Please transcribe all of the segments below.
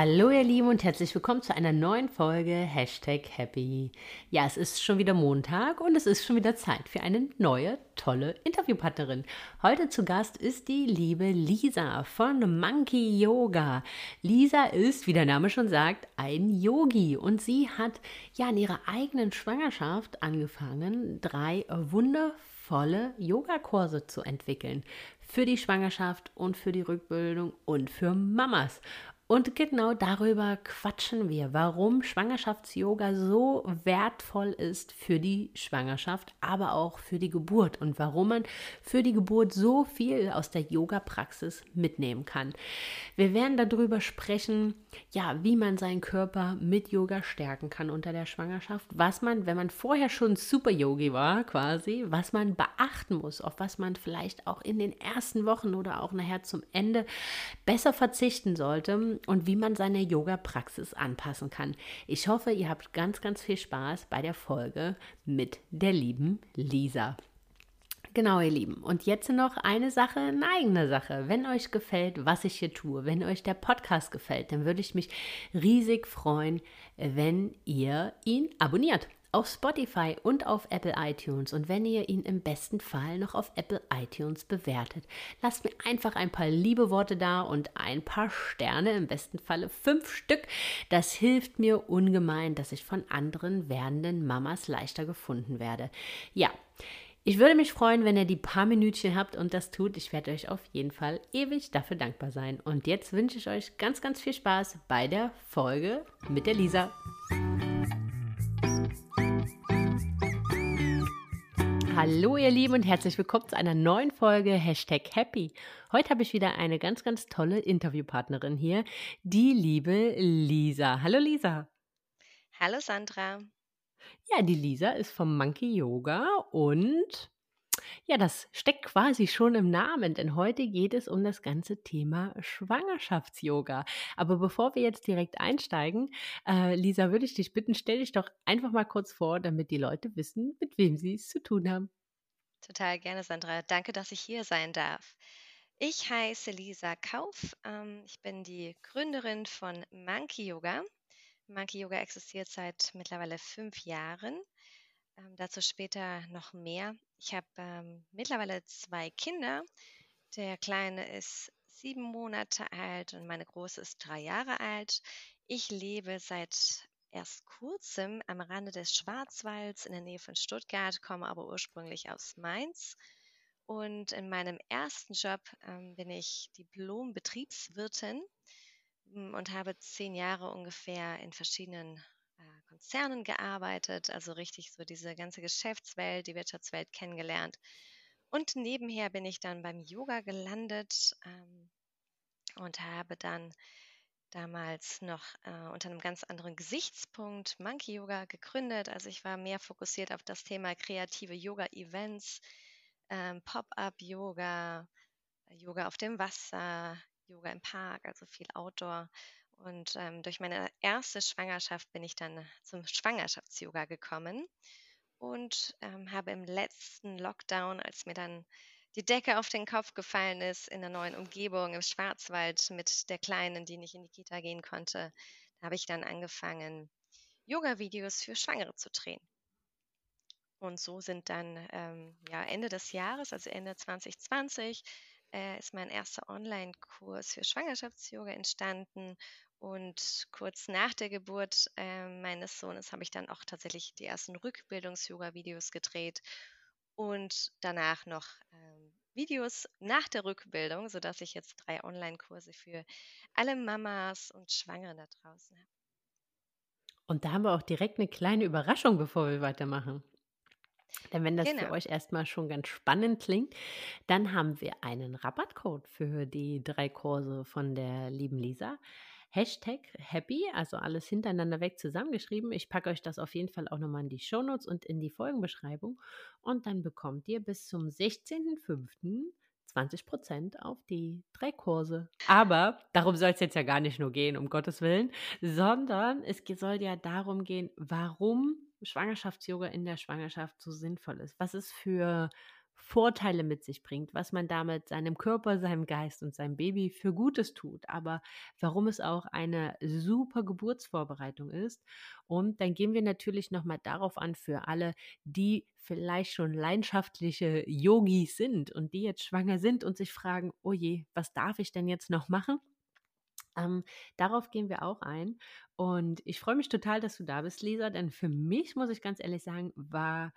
Hallo ihr Lieben und herzlich willkommen zu einer neuen Folge Hashtag Happy. Ja, es ist schon wieder Montag und es ist schon wieder Zeit für eine neue, tolle Interviewpartnerin. Heute zu Gast ist die liebe Lisa von Monkey Yoga. Lisa ist, wie der Name schon sagt, ein Yogi und sie hat ja in ihrer eigenen Schwangerschaft angefangen, drei wundervolle Yogakurse zu entwickeln für die Schwangerschaft und für die Rückbildung und für Mamas. Und genau darüber quatschen wir, warum Schwangerschafts-Yoga so wertvoll ist für die Schwangerschaft, aber auch für die Geburt und warum man für die Geburt so viel aus der Yoga-Praxis mitnehmen kann. Wir werden darüber sprechen, ja, wie man seinen Körper mit Yoga stärken kann unter der Schwangerschaft, was man, wenn man vorher schon Super Yogi war, quasi, was man beachten muss, auf was man vielleicht auch in den ersten Wochen oder auch nachher zum Ende besser verzichten sollte und wie man seine Yoga-Praxis anpassen kann. Ich hoffe, ihr habt ganz, ganz viel Spaß bei der Folge mit der lieben Lisa. Genau, ihr Lieben. Und jetzt noch eine Sache, eine eigene Sache. Wenn euch gefällt, was ich hier tue, wenn euch der Podcast gefällt, dann würde ich mich riesig freuen, wenn ihr ihn abonniert auf Spotify und auf Apple iTunes. Und wenn ihr ihn im besten Fall noch auf Apple iTunes bewertet, lasst mir einfach ein paar liebe Worte da und ein paar Sterne, im besten Falle fünf Stück. Das hilft mir ungemein, dass ich von anderen werdenden Mamas leichter gefunden werde. Ja. Ich würde mich freuen, wenn ihr die paar Minütchen habt und das tut. Ich werde euch auf jeden Fall ewig dafür dankbar sein. Und jetzt wünsche ich euch ganz, ganz viel Spaß bei der Folge mit der Lisa. Hallo ihr Lieben und herzlich willkommen zu einer neuen Folge Hashtag Happy. Heute habe ich wieder eine ganz, ganz tolle Interviewpartnerin hier, die liebe Lisa. Hallo Lisa. Hallo Sandra. Ja, die Lisa ist vom Monkey Yoga und ja, das steckt quasi schon im Namen, denn heute geht es um das ganze Thema Schwangerschafts-Yoga. Aber bevor wir jetzt direkt einsteigen, äh, Lisa, würde ich dich bitten, stell dich doch einfach mal kurz vor, damit die Leute wissen, mit wem sie es zu tun haben. Total gerne, Sandra. Danke, dass ich hier sein darf. Ich heiße Lisa Kauf. Ähm, ich bin die Gründerin von Monkey Yoga. Monkey Yoga existiert seit mittlerweile fünf Jahren. Ähm, dazu später noch mehr. Ich habe ähm, mittlerweile zwei Kinder. Der Kleine ist sieben Monate alt und meine Große ist drei Jahre alt. Ich lebe seit erst kurzem am Rande des Schwarzwalds in der Nähe von Stuttgart, komme aber ursprünglich aus Mainz. Und in meinem ersten Job ähm, bin ich Diplom-Betriebswirtin hm, und habe zehn Jahre ungefähr in verschiedenen Konzernen gearbeitet, also richtig so diese ganze Geschäftswelt, die Wirtschaftswelt kennengelernt. Und nebenher bin ich dann beim Yoga gelandet ähm, und habe dann damals noch äh, unter einem ganz anderen Gesichtspunkt Monkey Yoga gegründet. Also ich war mehr fokussiert auf das Thema kreative Yoga-Events, ähm, Pop-up-Yoga, Yoga auf dem Wasser, Yoga im Park, also viel Outdoor. Und ähm, durch meine erste Schwangerschaft bin ich dann zum Schwangerschafts-Yoga gekommen und ähm, habe im letzten Lockdown, als mir dann die Decke auf den Kopf gefallen ist in der neuen Umgebung im Schwarzwald mit der Kleinen, die nicht in die Kita gehen konnte, da habe ich dann angefangen, Yoga-Videos für Schwangere zu drehen. Und so sind dann ähm, ja, Ende des Jahres, also Ende 2020, äh, ist mein erster Online-Kurs für Schwangerschafts-Yoga entstanden und kurz nach der Geburt äh, meines Sohnes habe ich dann auch tatsächlich die ersten Rückbildungs-Yoga-Videos gedreht und danach noch ähm, Videos nach der Rückbildung, sodass ich jetzt drei Online-Kurse für alle Mamas und Schwangere da draußen habe. Und da haben wir auch direkt eine kleine Überraschung, bevor wir weitermachen. Denn wenn das genau. für euch erstmal schon ganz spannend klingt, dann haben wir einen Rabattcode für die drei Kurse von der lieben Lisa. Hashtag Happy, also alles hintereinander weg zusammengeschrieben. Ich packe euch das auf jeden Fall auch nochmal in die Shownotes und in die Folgenbeschreibung. Und dann bekommt ihr bis zum 16.05. 20% auf die drei Kurse. Aber darum soll es jetzt ja gar nicht nur gehen, um Gottes Willen, sondern es soll ja darum gehen, warum Schwangerschafts-Yoga in der Schwangerschaft so sinnvoll ist. Was es für Vorteile mit sich bringt, was man damit seinem Körper, seinem Geist und seinem Baby für Gutes tut, aber warum es auch eine super Geburtsvorbereitung ist. Und dann gehen wir natürlich nochmal darauf an für alle, die vielleicht schon leidenschaftliche Yogis sind und die jetzt schwanger sind und sich fragen, oh je, was darf ich denn jetzt noch machen? Ähm, darauf gehen wir auch ein. Und ich freue mich total, dass du da bist, Lisa, denn für mich, muss ich ganz ehrlich sagen, war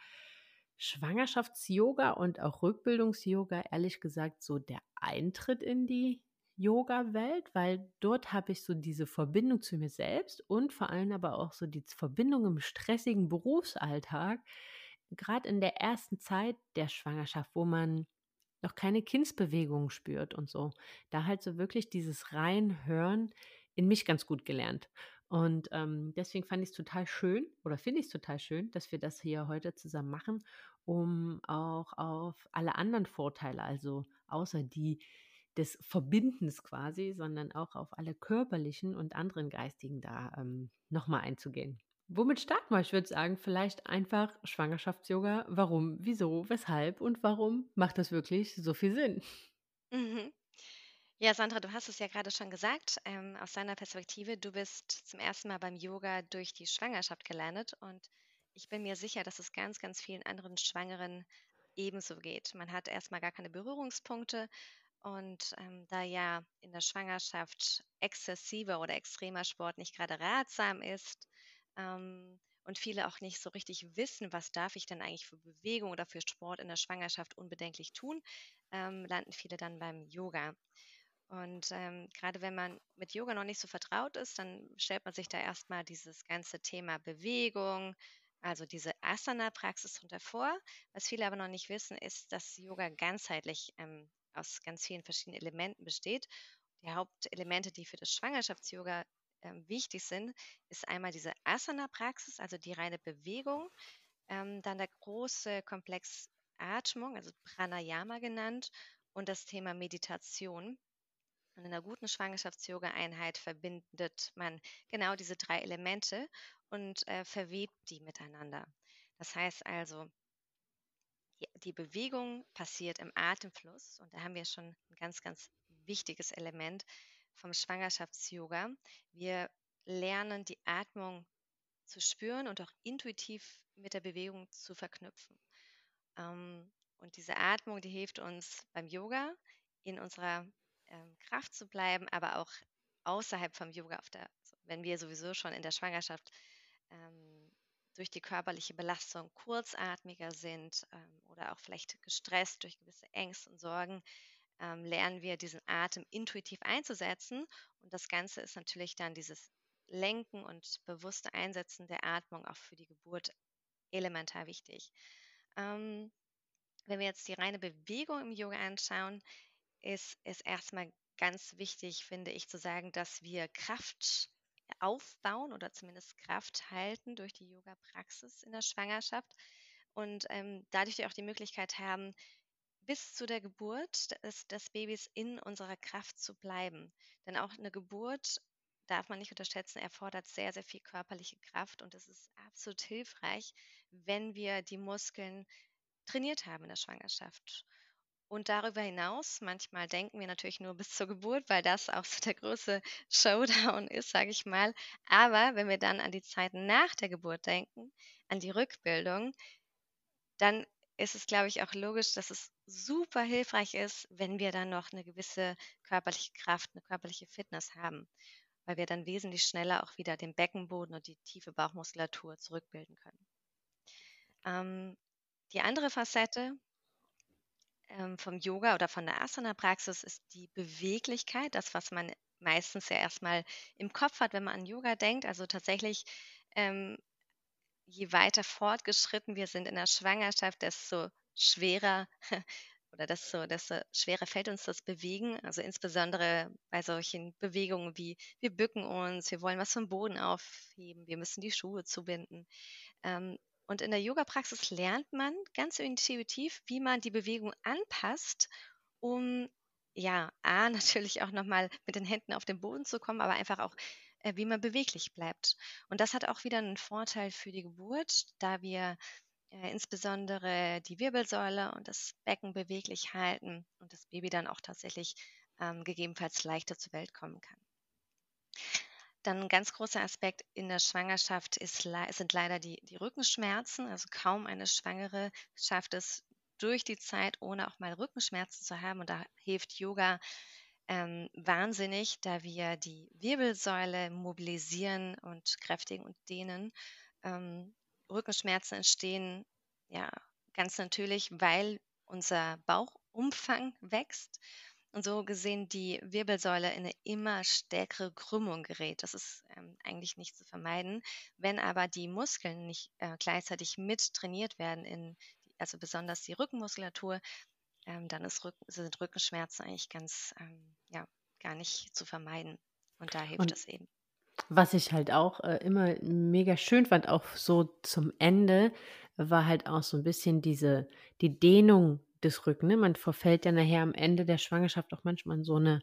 Schwangerschafts-Yoga und auch Rückbildungs-Yoga ehrlich gesagt so der Eintritt in die Yoga-Welt, weil dort habe ich so diese Verbindung zu mir selbst und vor allem aber auch so die Verbindung im stressigen Berufsalltag, gerade in der ersten Zeit der Schwangerschaft, wo man noch keine Kindsbewegung spürt und so. Da halt so wirklich dieses Reinhören in mich ganz gut gelernt. Und ähm, deswegen fand ich es total schön oder finde ich es total schön, dass wir das hier heute zusammen machen um auch auf alle anderen Vorteile, also außer die des Verbindens quasi, sondern auch auf alle körperlichen und anderen geistigen da ähm, nochmal einzugehen. Womit starten wir? Ich würde sagen, vielleicht einfach Schwangerschafts-Yoga. Warum, wieso, weshalb und warum macht das wirklich so viel Sinn? Mhm. Ja, Sandra, du hast es ja gerade schon gesagt, ähm, aus deiner Perspektive, du bist zum ersten Mal beim Yoga durch die Schwangerschaft gelandet und ich bin mir sicher, dass es ganz, ganz vielen anderen Schwangeren ebenso geht. Man hat erstmal gar keine Berührungspunkte und ähm, da ja in der Schwangerschaft exzessiver oder extremer Sport nicht gerade ratsam ist ähm, und viele auch nicht so richtig wissen, was darf ich denn eigentlich für Bewegung oder für Sport in der Schwangerschaft unbedenklich tun, ähm, landen viele dann beim Yoga. Und ähm, gerade wenn man mit Yoga noch nicht so vertraut ist, dann stellt man sich da erstmal dieses ganze Thema Bewegung, also diese Asana-Praxis darunter vor. Was viele aber noch nicht wissen, ist, dass Yoga ganzheitlich ähm, aus ganz vielen verschiedenen Elementen besteht. Die Hauptelemente, die für das Schwangerschafts-Yoga ähm, wichtig sind, ist einmal diese Asana-Praxis, also die reine Bewegung, ähm, dann der große Komplex Atmung, also Pranayama genannt, und das Thema Meditation. Und in einer guten Schwangerschafts-Yoga-Einheit verbindet man genau diese drei Elemente und äh, verwebt die miteinander. Das heißt also, die Bewegung passiert im Atemfluss und da haben wir schon ein ganz, ganz wichtiges Element vom Schwangerschafts-Yoga. Wir lernen die Atmung zu spüren und auch intuitiv mit der Bewegung zu verknüpfen. Ähm, und diese Atmung, die hilft uns beim Yoga in unserer ähm, Kraft zu bleiben, aber auch außerhalb vom Yoga, der, wenn wir sowieso schon in der Schwangerschaft ähm, durch die körperliche Belastung kurzatmiger sind ähm, oder auch vielleicht gestresst durch gewisse Ängste und Sorgen, ähm, lernen wir diesen Atem intuitiv einzusetzen. Und das Ganze ist natürlich dann dieses Lenken und bewusste Einsetzen der Atmung auch für die Geburt elementar wichtig. Ähm, wenn wir jetzt die reine Bewegung im Yoga anschauen, ist es erstmal ganz wichtig, finde ich, zu sagen, dass wir Kraft aufbauen oder zumindest Kraft halten durch die Yoga-Praxis in der Schwangerschaft und ähm, dadurch auch die Möglichkeit haben, bis zu der Geburt des, des Babys in unserer Kraft zu bleiben. Denn auch eine Geburt darf man nicht unterschätzen, erfordert sehr, sehr viel körperliche Kraft und es ist absolut hilfreich, wenn wir die Muskeln trainiert haben in der Schwangerschaft. Und darüber hinaus, manchmal denken wir natürlich nur bis zur Geburt, weil das auch so der große Showdown ist, sage ich mal. Aber wenn wir dann an die Zeit nach der Geburt denken, an die Rückbildung, dann ist es, glaube ich, auch logisch, dass es super hilfreich ist, wenn wir dann noch eine gewisse körperliche Kraft, eine körperliche Fitness haben, weil wir dann wesentlich schneller auch wieder den Beckenboden und die tiefe Bauchmuskulatur zurückbilden können. Ähm, die andere Facette, ähm, vom Yoga oder von der Asana-Praxis ist die Beweglichkeit, das, was man meistens ja erstmal im Kopf hat, wenn man an Yoga denkt. Also tatsächlich, ähm, je weiter fortgeschritten wir sind in der Schwangerschaft, desto schwerer oder desto, desto schwerer fällt uns das Bewegen. Also insbesondere bei solchen Bewegungen wie wir bücken uns, wir wollen was vom Boden aufheben, wir müssen die Schuhe zubinden. Ähm, und in der Yoga-Praxis lernt man ganz intuitiv, wie man die Bewegung anpasst, um ja, A, natürlich auch nochmal mit den Händen auf den Boden zu kommen, aber einfach auch, äh, wie man beweglich bleibt. Und das hat auch wieder einen Vorteil für die Geburt, da wir äh, insbesondere die Wirbelsäule und das Becken beweglich halten und das Baby dann auch tatsächlich ähm, gegebenenfalls leichter zur Welt kommen kann. Dann ein ganz großer Aspekt in der Schwangerschaft ist, sind leider die, die Rückenschmerzen. Also kaum eine Schwangere schafft es durch die Zeit, ohne auch mal Rückenschmerzen zu haben. Und da hilft Yoga ähm, wahnsinnig, da wir die Wirbelsäule mobilisieren und kräftigen und dehnen. Ähm, Rückenschmerzen entstehen ja ganz natürlich, weil unser Bauchumfang wächst und so gesehen die Wirbelsäule in eine immer stärkere Krümmung gerät. Das ist ähm, eigentlich nicht zu vermeiden. Wenn aber die Muskeln nicht äh, gleichzeitig mit trainiert werden, in, also besonders die Rückenmuskulatur, ähm, dann Rücken, sind Rückenschmerzen eigentlich ganz, ähm, ja, gar nicht zu vermeiden. Und da hilft es eben. Was ich halt auch äh, immer mega schön fand, auch so zum Ende, war halt auch so ein bisschen diese, die Dehnung des Rücken. Ne? Man verfällt ja nachher am Ende der Schwangerschaft auch manchmal in so eine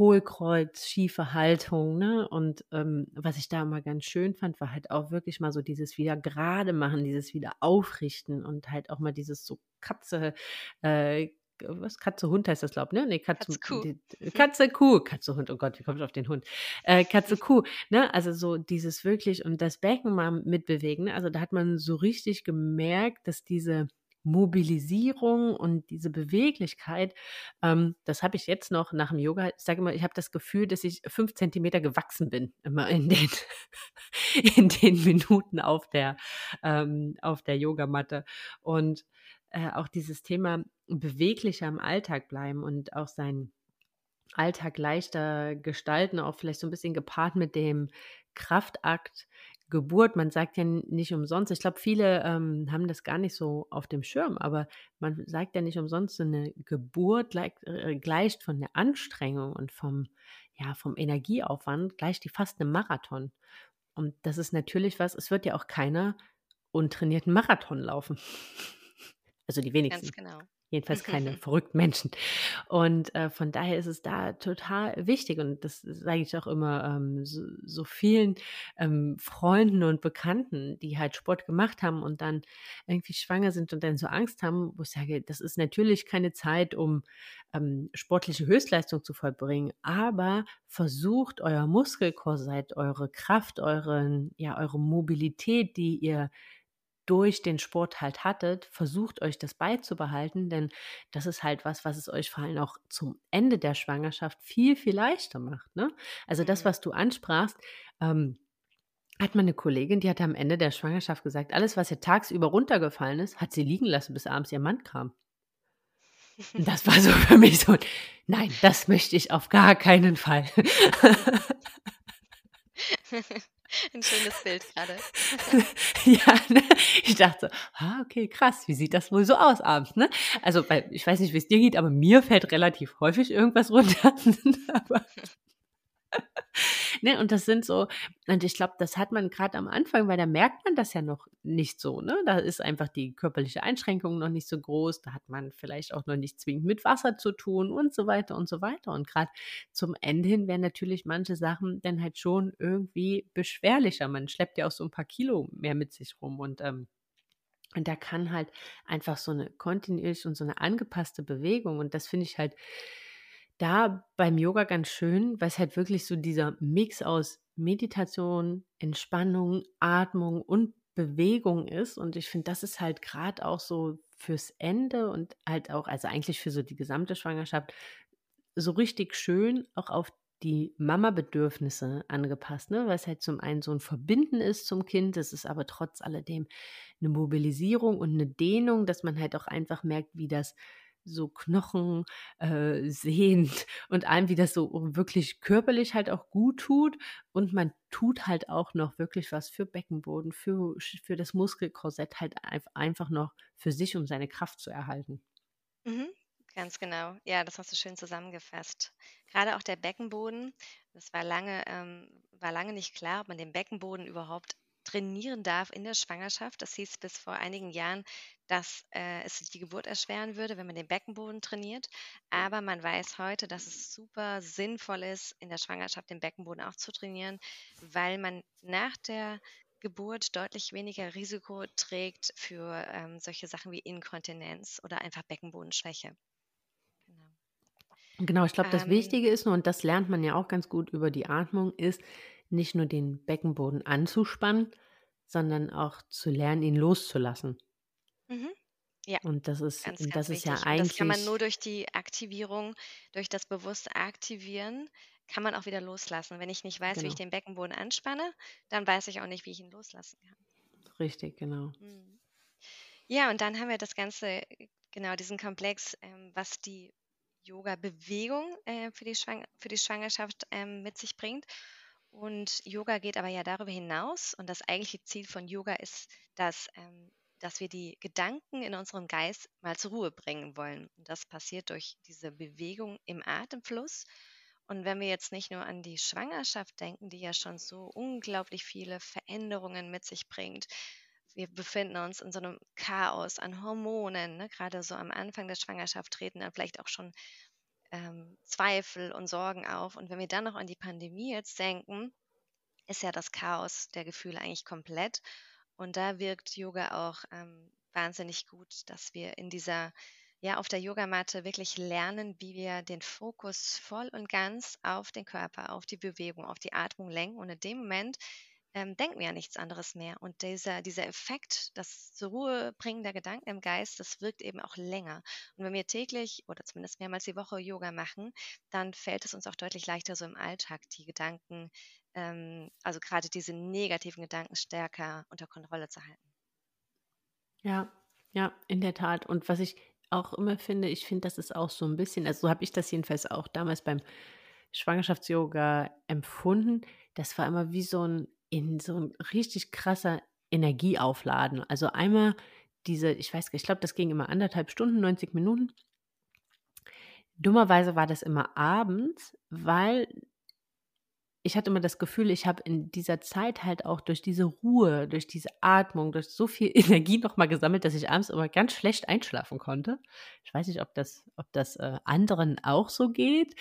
Hohlkreuz, schiefe Haltung. Ne? Und ähm, was ich da mal ganz schön fand, war halt auch wirklich mal so dieses wieder gerade machen, dieses wieder aufrichten und halt auch mal dieses so Katze, äh, was Katze Hund heißt das, glaube ich, ne? Nee, Katze, Katze Kuh. Die, mhm. Katze Kuh, Katze Hund, oh Gott, wie kommst du auf den Hund? Äh, Katze Kuh, ne? Also so dieses wirklich und das Becken mal mitbewegen. Ne? Also da hat man so richtig gemerkt, dass diese Mobilisierung und diese Beweglichkeit, ähm, das habe ich jetzt noch nach dem Yoga. Ich sage immer, ich habe das Gefühl, dass ich fünf Zentimeter gewachsen bin, immer in den, in den Minuten auf der, ähm, auf der Yogamatte. Und äh, auch dieses Thema beweglicher im Alltag bleiben und auch sein Alltag leichter gestalten, auch vielleicht so ein bisschen gepaart mit dem Kraftakt Geburt, man sagt ja nicht umsonst, ich glaube, viele ähm, haben das gar nicht so auf dem Schirm, aber man sagt ja nicht umsonst, so eine Geburt gleicht, äh, gleicht von der Anstrengung und vom, ja, vom Energieaufwand, gleicht die fast einem Marathon. Und das ist natürlich was, es wird ja auch keiner untrainierten Marathon laufen. Also die wenigsten. Ganz genau. Jedenfalls keine verrückten Menschen. Und äh, von daher ist es da total wichtig. Und das sage ich auch immer ähm, so, so, vielen ähm, Freunden und Bekannten, die halt Sport gemacht haben und dann irgendwie schwanger sind und dann so Angst haben, wo ich sage, das ist natürlich keine Zeit, um ähm, sportliche Höchstleistung zu vollbringen, aber versucht euer Muskelkorsett, eure Kraft, euren, ja, eure Mobilität, die ihr durch den Sport halt hattet, versucht euch das beizubehalten, denn das ist halt was, was es euch vor allem auch zum Ende der Schwangerschaft viel, viel leichter macht. Ne? Also das, mhm. was du ansprachst, ähm, hat meine Kollegin, die hat am Ende der Schwangerschaft gesagt, alles, was ihr tagsüber runtergefallen ist, hat sie liegen lassen, bis abends ihr Mann kam. Und das war so für mich so, nein, das möchte ich auf gar keinen Fall. Ein schönes Bild gerade. ja, ne? ich dachte, ah, okay, krass, wie sieht das wohl so aus abends, ne? Also, weil, ich weiß nicht, wie es dir geht, aber mir fällt relativ häufig irgendwas runter. aber ne, und das sind so, und ich glaube, das hat man gerade am Anfang, weil da merkt man das ja noch nicht so. Ne? Da ist einfach die körperliche Einschränkung noch nicht so groß. Da hat man vielleicht auch noch nicht zwingend mit Wasser zu tun und so weiter und so weiter. Und gerade zum Ende hin werden natürlich manche Sachen dann halt schon irgendwie beschwerlicher. Man schleppt ja auch so ein paar Kilo mehr mit sich rum und ähm, und da kann halt einfach so eine kontinuierliche und so eine angepasste Bewegung, und das finde ich halt da beim Yoga ganz schön, weil es halt wirklich so dieser Mix aus Meditation, Entspannung, Atmung und Bewegung ist. Und ich finde, das ist halt gerade auch so fürs Ende und halt auch, also eigentlich für so die gesamte Schwangerschaft, so richtig schön auch auf die Mama-Bedürfnisse angepasst, ne? weil es halt zum einen so ein Verbinden ist zum Kind, es ist aber trotz alledem eine Mobilisierung und eine Dehnung, dass man halt auch einfach merkt, wie das so Knochen äh, sehend und einem, wie das so wirklich körperlich halt auch gut tut. Und man tut halt auch noch wirklich was für Beckenboden, für, für das Muskelkorsett halt einfach noch für sich, um seine Kraft zu erhalten. Mhm, ganz genau. Ja, das hast du schön zusammengefasst. Gerade auch der Beckenboden, das war lange, ähm, war lange nicht klar, ob man den Beckenboden überhaupt trainieren darf in der Schwangerschaft. Das hieß bis vor einigen Jahren, dass äh, es die Geburt erschweren würde, wenn man den Beckenboden trainiert. Aber man weiß heute, dass es super sinnvoll ist, in der Schwangerschaft den Beckenboden auch zu trainieren, weil man nach der Geburt deutlich weniger Risiko trägt für ähm, solche Sachen wie Inkontinenz oder einfach Beckenbodenschwäche. Genau. Genau, ich glaube, das ähm, Wichtige ist, und das lernt man ja auch ganz gut über die Atmung, ist nicht nur den Beckenboden anzuspannen, sondern auch zu lernen, ihn loszulassen. Mhm. Ja, und das ist, ganz, ganz das ist ja eigentlich. Und das kann man nur durch die Aktivierung, durch das bewusste Aktivieren, kann man auch wieder loslassen. Wenn ich nicht weiß, genau. wie ich genau. den Beckenboden anspanne, dann weiß ich auch nicht, wie ich ihn loslassen kann. Richtig, genau. Mhm. Ja, und dann haben wir das Ganze, genau diesen Komplex, ähm, was die Yoga-Bewegung äh, für, die für die Schwangerschaft ähm, mit sich bringt. Und Yoga geht aber ja darüber hinaus. Und das eigentliche Ziel von Yoga ist, dass, ähm, dass wir die Gedanken in unserem Geist mal zur Ruhe bringen wollen. Und das passiert durch diese Bewegung im Atemfluss. Und wenn wir jetzt nicht nur an die Schwangerschaft denken, die ja schon so unglaublich viele Veränderungen mit sich bringt, wir befinden uns in so einem Chaos an Hormonen. Ne? Gerade so am Anfang der Schwangerschaft treten dann vielleicht auch schon ähm, Zweifel und Sorgen auf. Und wenn wir dann noch an die Pandemie jetzt denken, ist ja das Chaos der Gefühle eigentlich komplett. Und da wirkt Yoga auch ähm, wahnsinnig gut, dass wir in dieser, ja, auf der Yogamatte wirklich lernen, wie wir den Fokus voll und ganz auf den Körper, auf die Bewegung, auf die Atmung lenken. Und in dem Moment ähm, denken wir ja nichts anderes mehr. Und dieser, dieser Effekt, das zur Ruhe bringen der Gedanken im Geist, das wirkt eben auch länger. Und wenn wir täglich oder zumindest mehrmals die Woche Yoga machen, dann fällt es uns auch deutlich leichter, so im Alltag die Gedanken, ähm, also gerade diese negativen Gedanken stärker unter Kontrolle zu halten. Ja, ja, in der Tat. Und was ich auch immer finde, ich finde, das ist auch so ein bisschen, also so habe ich das jedenfalls auch damals beim Schwangerschafts-Yoga empfunden. Das war immer wie so ein in so ein richtig krasser Energieaufladen. Also einmal diese, ich weiß nicht, ich glaube, das ging immer anderthalb Stunden, 90 Minuten. Dummerweise war das immer abends, weil ich hatte immer das Gefühl, ich habe in dieser Zeit halt auch durch diese Ruhe, durch diese Atmung, durch so viel Energie nochmal gesammelt, dass ich abends immer ganz schlecht einschlafen konnte. Ich weiß nicht, ob das, ob das äh, anderen auch so geht,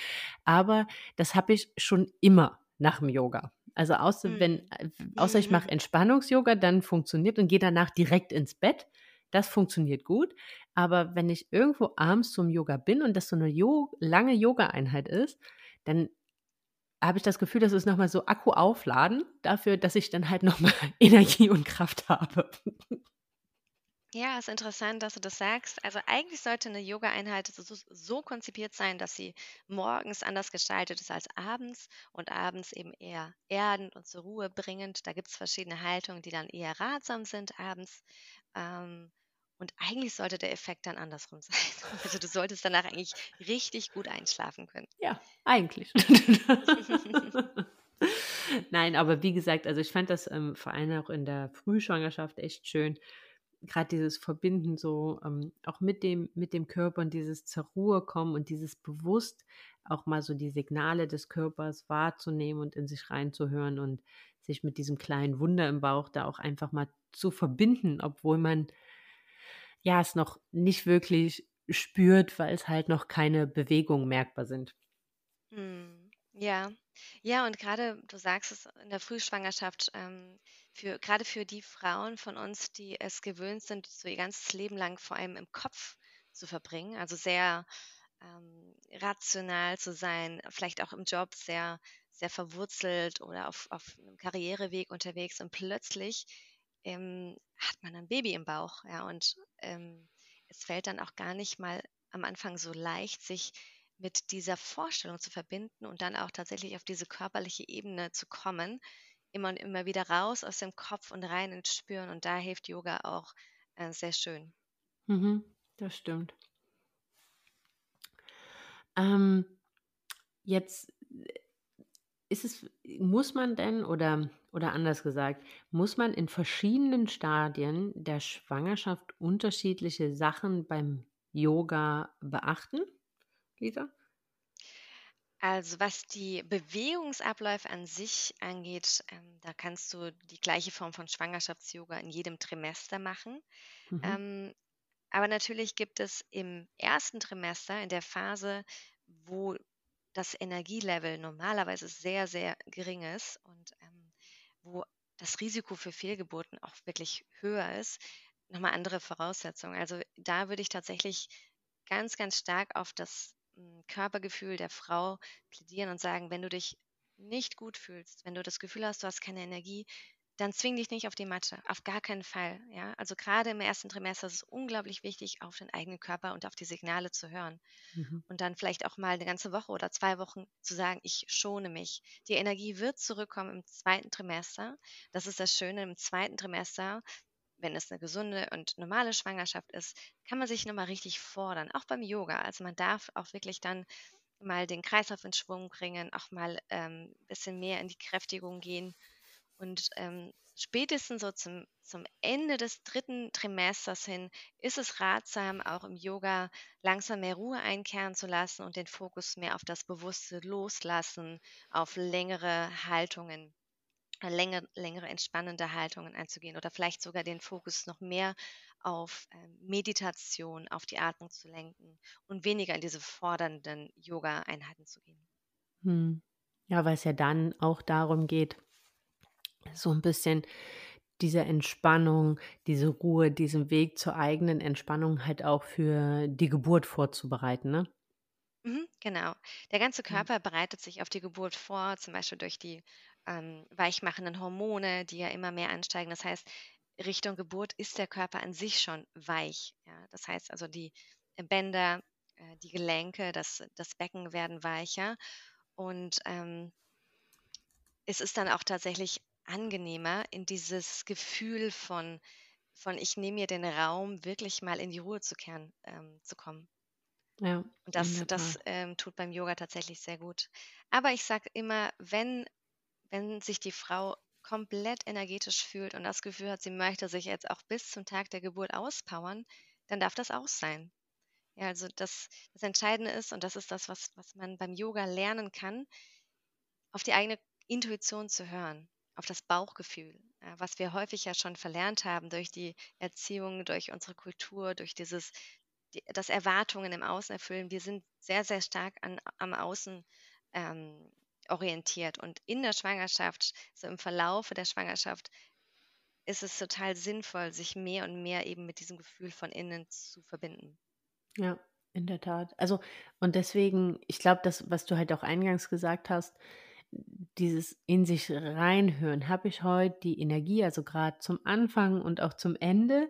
aber das habe ich schon immer nach dem Yoga. Also außer, mhm. wenn, äh, außer ich mache mhm. Entspannungs-Yoga, dann funktioniert und gehe danach direkt ins Bett. Das funktioniert gut. Aber wenn ich irgendwo abends zum Yoga bin und das so eine jo lange Yoga-Einheit ist, dann habe ich das Gefühl, das ist nochmal so Akku aufladen dafür, dass ich dann halt nochmal Energie und Kraft habe. Ja, ist interessant, dass du das sagst. Also eigentlich sollte eine Yoga-Einheit so, so konzipiert sein, dass sie morgens anders gestaltet ist als abends und abends eben eher erdend und zur Ruhe bringend. Da gibt es verschiedene Haltungen, die dann eher ratsam sind abends. Ähm, und eigentlich sollte der Effekt dann andersrum sein. Also du solltest danach eigentlich richtig gut einschlafen können. Ja, eigentlich. Nein, aber wie gesagt, also ich fand das ähm, vor allem auch in der Frühschwangerschaft echt schön gerade dieses Verbinden so ähm, auch mit dem, mit dem Körper und dieses zur Ruhe kommen und dieses bewusst auch mal so die Signale des Körpers wahrzunehmen und in sich reinzuhören und sich mit diesem kleinen Wunder im Bauch da auch einfach mal zu verbinden, obwohl man ja es noch nicht wirklich spürt, weil es halt noch keine Bewegungen merkbar sind. Hm, ja, ja, und gerade du sagst es in der Frühschwangerschaft, ähm, für, gerade für die Frauen von uns, die es gewöhnt sind, so ihr ganzes Leben lang vor allem im Kopf zu verbringen, also sehr ähm, rational zu sein, vielleicht auch im Job sehr, sehr verwurzelt oder auf, auf einem Karriereweg unterwegs und plötzlich ähm, hat man ein Baby im Bauch, ja, und ähm, es fällt dann auch gar nicht mal am Anfang so leicht, sich mit dieser Vorstellung zu verbinden und dann auch tatsächlich auf diese körperliche Ebene zu kommen, immer und immer wieder raus aus dem Kopf und rein ins Spüren. Und da hilft Yoga auch äh, sehr schön. Mhm, das stimmt. Ähm, jetzt äh, ist es, muss man denn oder, oder anders gesagt, muss man in verschiedenen Stadien der Schwangerschaft unterschiedliche Sachen beim Yoga beachten, Lisa? Also was die Bewegungsabläufe an sich angeht, ähm, da kannst du die gleiche Form von Schwangerschafts-Yoga in jedem Trimester machen. Mhm. Ähm, aber natürlich gibt es im ersten Trimester, in der Phase, wo das Energielevel normalerweise sehr, sehr gering ist und ähm, wo das Risiko für Fehlgeburten auch wirklich höher ist, nochmal andere Voraussetzungen. Also da würde ich tatsächlich ganz, ganz stark auf das Körpergefühl der Frau plädieren und sagen, wenn du dich nicht gut fühlst, wenn du das Gefühl hast, du hast keine Energie, dann zwing dich nicht auf die Matte, auf gar keinen Fall. Ja? Also gerade im ersten Trimester ist es unglaublich wichtig, auf den eigenen Körper und auf die Signale zu hören. Mhm. Und dann vielleicht auch mal eine ganze Woche oder zwei Wochen zu sagen, ich schone mich. Die Energie wird zurückkommen im zweiten Trimester. Das ist das Schöne im zweiten Trimester. Wenn es eine gesunde und normale Schwangerschaft ist, kann man sich nochmal richtig fordern, auch beim Yoga. Also man darf auch wirklich dann mal den Kreislauf in Schwung bringen, auch mal ein ähm, bisschen mehr in die Kräftigung gehen und ähm, spätestens so zum, zum Ende des dritten Trimesters hin ist es ratsam, auch im Yoga langsam mehr Ruhe einkehren zu lassen und den Fokus mehr auf das bewusste Loslassen, auf längere Haltungen, länger, längere entspannende Haltungen einzugehen oder vielleicht sogar den Fokus noch mehr auf äh, Meditation, auf die Atmung zu lenken und weniger in diese fordernden Yoga-Einheiten zu gehen. Hm. Ja, weil es ja dann auch darum geht, so ein bisschen diese Entspannung, diese Ruhe, diesen Weg zur eigenen Entspannung halt auch für die Geburt vorzubereiten, ne? Mhm, genau. Der ganze Ja. Körper bereitet sich auf die Geburt vor, zum Beispiel durch die ähm, weichmachenden Hormone, die ja immer mehr ansteigen. Das heißt, Richtung Geburt ist der Körper an sich schon weich. Ja? Das heißt also, die Bänder, äh, die Gelenke, das, das Becken werden weicher. Und ähm, es ist dann auch tatsächlich angenehmer, in dieses Gefühl von, von ich nehme mir den Raum, wirklich mal in die Ruhe zu kehren, ähm, zu kommen. Ja, Und das, das ähm, tut beim Yoga tatsächlich sehr gut. Aber ich sage immer, wenn, wenn sich die Frau komplett energetisch fühlt und das Gefühl hat, sie möchte sich jetzt auch bis zum Tag der Geburt auspowern, dann darf das auch sein. Ja, also das, das Entscheidende ist, und das ist das, was, was man beim Yoga lernen kann, auf die eigene Intuition zu hören, auf das Bauchgefühl, was wir häufig ja schon verlernt haben durch die Erziehung, durch unsere Kultur, durch dieses, die, das Erwartungen im Außen erfüllen. Wir sind sehr, sehr stark an, am Außen ähm, orientiert. Und in der Schwangerschaft, so im Verlaufe der Schwangerschaft, ist es total sinnvoll, sich mehr und mehr eben mit diesem Gefühl von innen zu verbinden. Ja, in der Tat. Also, und deswegen, ich glaube, das, was du halt auch eingangs gesagt hast, dieses in sich reinhören, habe ich heute die Energie, also gerade zum Anfang und auch zum Ende.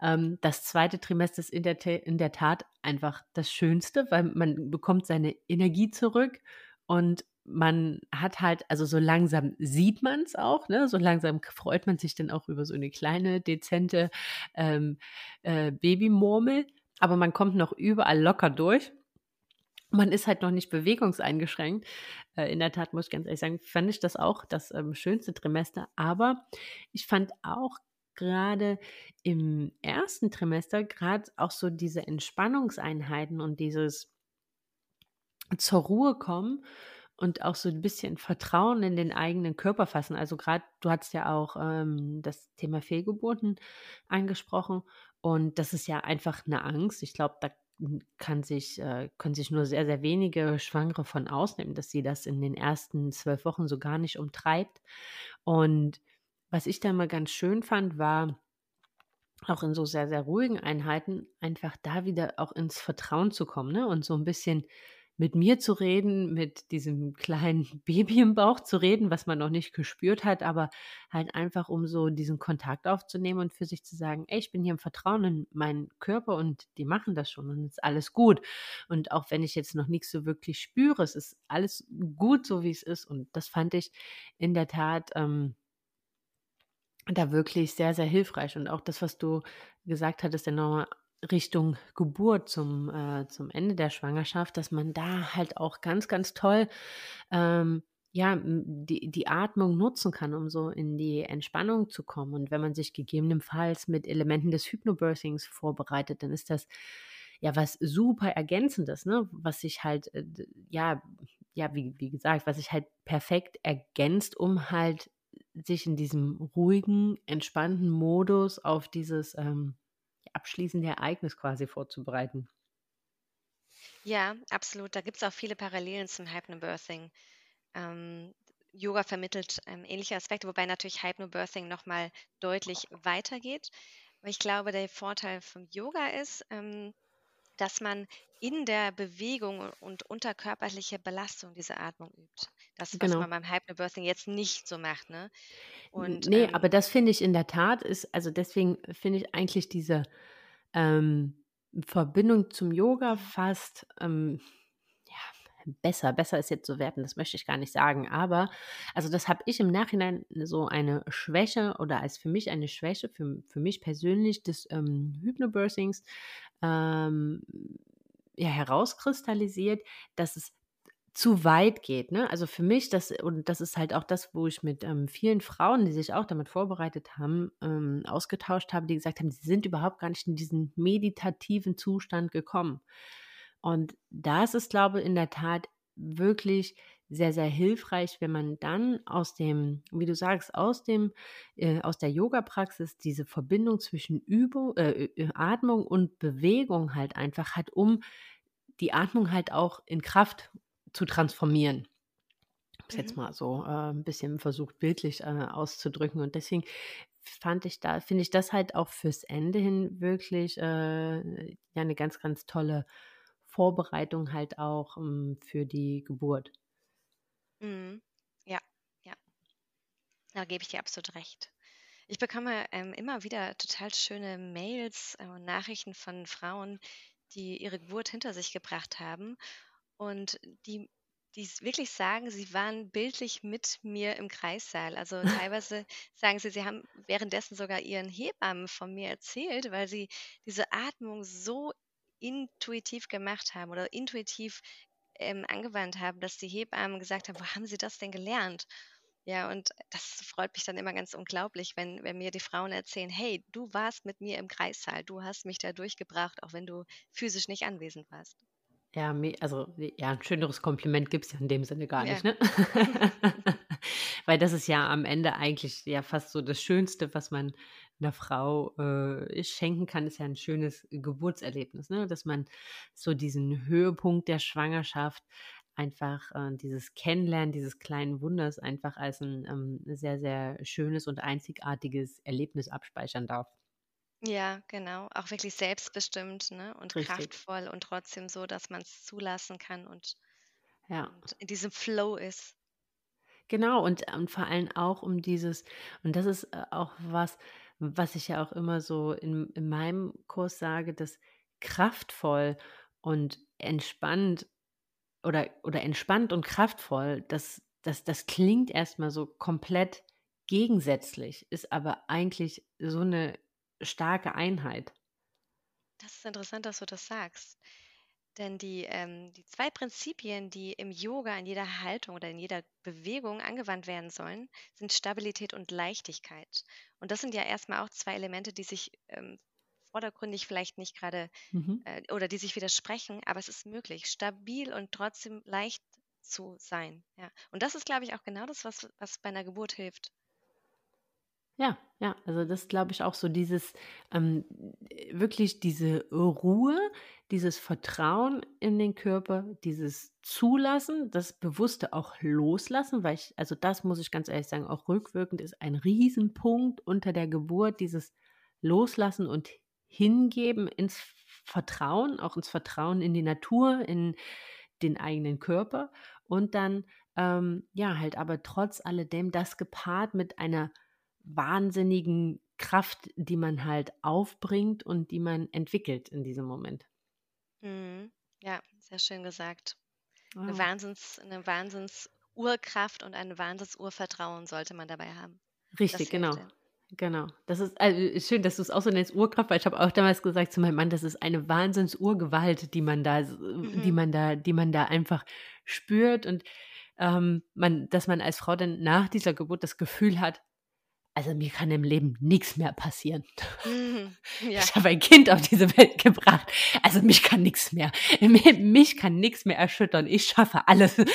Ähm, das zweite Trimester ist in der, in der Tat einfach das Schönste, weil man bekommt seine Energie zurück und man hat halt, also so langsam sieht man es auch, ne? So langsam freut man sich dann auch über so eine kleine, dezente ähm, äh, Babymurmel, aber man kommt noch überall locker durch. Man ist halt noch nicht bewegungseingeschränkt. Äh, in der Tat muss ich ganz ehrlich sagen, fand ich das auch das ähm, schönste Trimester. Aber ich fand auch gerade im ersten Trimester gerade auch so diese Entspannungseinheiten und dieses zur Ruhe kommen und auch so ein bisschen Vertrauen in den eigenen Körper fassen. Also gerade, du hattest ja auch ähm, das Thema Fehlgeburten angesprochen und das ist ja einfach eine Angst. Ich glaube, da kann sich, äh, können sich nur sehr, sehr wenige Schwangere von ausnehmen, dass sie das in den ersten zwölf Wochen so gar nicht umtreibt. Und was ich da mal ganz schön fand, war auch in so sehr, sehr ruhigen Einheiten einfach da wieder auch ins Vertrauen zu kommen ne? und so ein bisschen mit mir zu reden, mit diesem kleinen Baby im Bauch zu reden, was man noch nicht gespürt hat, aber halt einfach, um so diesen Kontakt aufzunehmen und für sich zu sagen, ey, ich bin hier im Vertrauen in meinen Körper und die machen das schon und es ist alles gut. Und auch wenn ich jetzt noch nichts so wirklich spüre, es ist alles gut, so wie es ist. Und das fand ich in der Tat ähm, da wirklich sehr, sehr hilfreich. Und auch das, was du gesagt hattest, nochmal Richtung Geburt zum, äh, zum Ende der Schwangerschaft, dass man da halt auch ganz, ganz toll ähm, ja, die, die Atmung nutzen kann, um so in die Entspannung zu kommen. Und wenn man sich gegebenenfalls mit Elementen des Hypnobirthings vorbereitet, dann ist das ja was super Ergänzendes, ne? Was sich halt, äh, ja, ja, wie, wie gesagt, was sich halt perfekt ergänzt, um halt sich in diesem ruhigen, entspannten Modus auf dieses ähm, abschließende Ereignis quasi vorzubereiten. Ja, absolut. Da gibt es auch viele Parallelen zum Hypnobirthing. Ähm, Yoga vermittelt ähm, ähnliche Aspekte, wobei natürlich Hypnobirthing nochmal deutlich weitergeht. Aber ich glaube, der Vorteil vom Yoga ist, ähm, dass man in der Bewegung und unter körperlicher Belastung diese Atmung übt. Das, was Genau. man beim Hypnobirthing jetzt nicht so macht. Ne? Und, nee, ähm, aber das finde ich in der Tat ist, also deswegen finde ich eigentlich diese ähm, Verbindung zum Yoga mhm. fast ähm, besser. Besser ist jetzt zu werten, das möchte ich gar nicht sagen. Aber, also das habe ich im Nachhinein so eine Schwäche oder als für mich eine Schwäche, für, für mich persönlich des ähm, Hypnobirthings ähm, ja, herauskristallisiert, dass es zu weit geht. Ne? Also für mich, das, und das ist halt auch das, wo ich mit ähm, vielen Frauen, die sich auch damit vorbereitet haben, ähm, ausgetauscht habe, die gesagt haben, sie sind überhaupt gar nicht in diesen meditativen Zustand gekommen. Und da ist glaube ich, in der Tat wirklich sehr, sehr hilfreich, wenn man dann aus dem, wie du sagst, aus dem, äh, aus der Yoga-Praxis diese Verbindung zwischen Übung, äh, Atmung und Bewegung halt einfach hat, um die Atmung halt auch in Kraft zu transformieren. Ich habe es mhm. jetzt mal so äh, ein bisschen versucht, bildlich äh, auszudrücken. Und deswegen fand ich da, finde ich das halt auch fürs Ende hin wirklich äh, ja eine ganz, ganz tolle Vorbereitung halt auch ähm, für die Geburt. Mhm. Ja, ja. Da gebe ich dir absolut recht. Ich bekomme ähm, immer wieder total schöne Mails und äh, Nachrichten von Frauen, die ihre Geburt hinter sich gebracht haben und die die wirklich sagen, sie waren bildlich mit mir im Kreissaal. Also teilweise sagen sie, sie haben währenddessen sogar ihren Hebammen von mir erzählt, weil sie diese Atmung so intuitiv gemacht haben oder intuitiv ähm, angewandt haben, dass die Hebammen gesagt haben, wo haben sie das denn gelernt? Ja, und das freut mich dann immer ganz unglaublich, wenn, wenn mir die Frauen erzählen, hey, du warst mit mir im Kreissaal, du hast mich da durchgebracht, auch wenn du physisch nicht anwesend warst. Ja, also ja, ein schöneres Kompliment gibt es ja in dem Sinne gar ja. nicht, ne? Weil das ist ja am Ende eigentlich ja fast so das Schönste, was man einer Frau äh, schenken kann, ist ja ein schönes Geburtserlebnis, ne? dass man so diesen Höhepunkt der Schwangerschaft einfach äh, dieses Kennenlernen dieses kleinen Wunders einfach als ein ähm, sehr, sehr schönes und einzigartiges Erlebnis abspeichern darf. Ja, genau. Auch wirklich selbstbestimmt ne? und Richtig. kraftvoll und trotzdem so, dass man es zulassen kann und, ja. und in diesem Flow ist. Genau, und, und vor allem auch um dieses, und das ist äh, auch was, was ich ja auch immer so in, in meinem Kurs sage, dass kraftvoll und entspannt oder, oder entspannt und kraftvoll, das, das, das klingt erstmal so komplett gegensätzlich, ist aber eigentlich so eine starke Einheit. Das ist interessant, dass du das sagst. Denn die, ähm, die zwei Prinzipien, die im Yoga in jeder Haltung oder in jeder Bewegung angewandt werden sollen, sind Stabilität und Leichtigkeit. Und das sind ja erstmal auch zwei Elemente, die sich ähm, vordergründig vielleicht nicht gerade mhm. äh, oder die sich widersprechen, aber es ist möglich, stabil und trotzdem leicht zu sein. Ja. Und das ist, glaube ich, auch genau das, was, was bei einer Geburt hilft. Ja, ja, also das glaube ich auch so, dieses ähm, wirklich diese Ruhe, dieses Vertrauen in den Körper, dieses Zulassen, das Bewusste auch loslassen, weil ich, also das muss ich ganz ehrlich sagen, auch rückwirkend ist ein Riesenpunkt unter der Geburt, dieses Loslassen und Hingeben ins Vertrauen, auch ins Vertrauen in die Natur, in den eigenen Körper und dann, ähm, ja, halt aber trotz alledem das gepaart mit einer wahnsinnigen Kraft, die man halt aufbringt und die man entwickelt in diesem Moment. Mhm. Ja, sehr schön gesagt. Wow. Eine, Wahnsinns, eine Wahnsinnsurkraft und ein Wahnsinnsurvertrauen sollte man dabei haben. Richtig, genau. Genau. Das ist also schön, dass du es auch so nennst, Urkraft, weil ich habe auch damals gesagt zu meinem Mann, das ist eine Wahnsinnsurgewalt, die man da, mhm. die man da, die man da einfach spürt und ähm, man, dass man als Frau dann nach dieser Geburt das Gefühl hat, also mir kann im Leben nichts mehr passieren. Mhm, ja. Ich habe ein Kind auf diese Welt gebracht. Also mich kann nichts mehr. Mich kann nichts mehr erschüttern. Ich schaffe alles.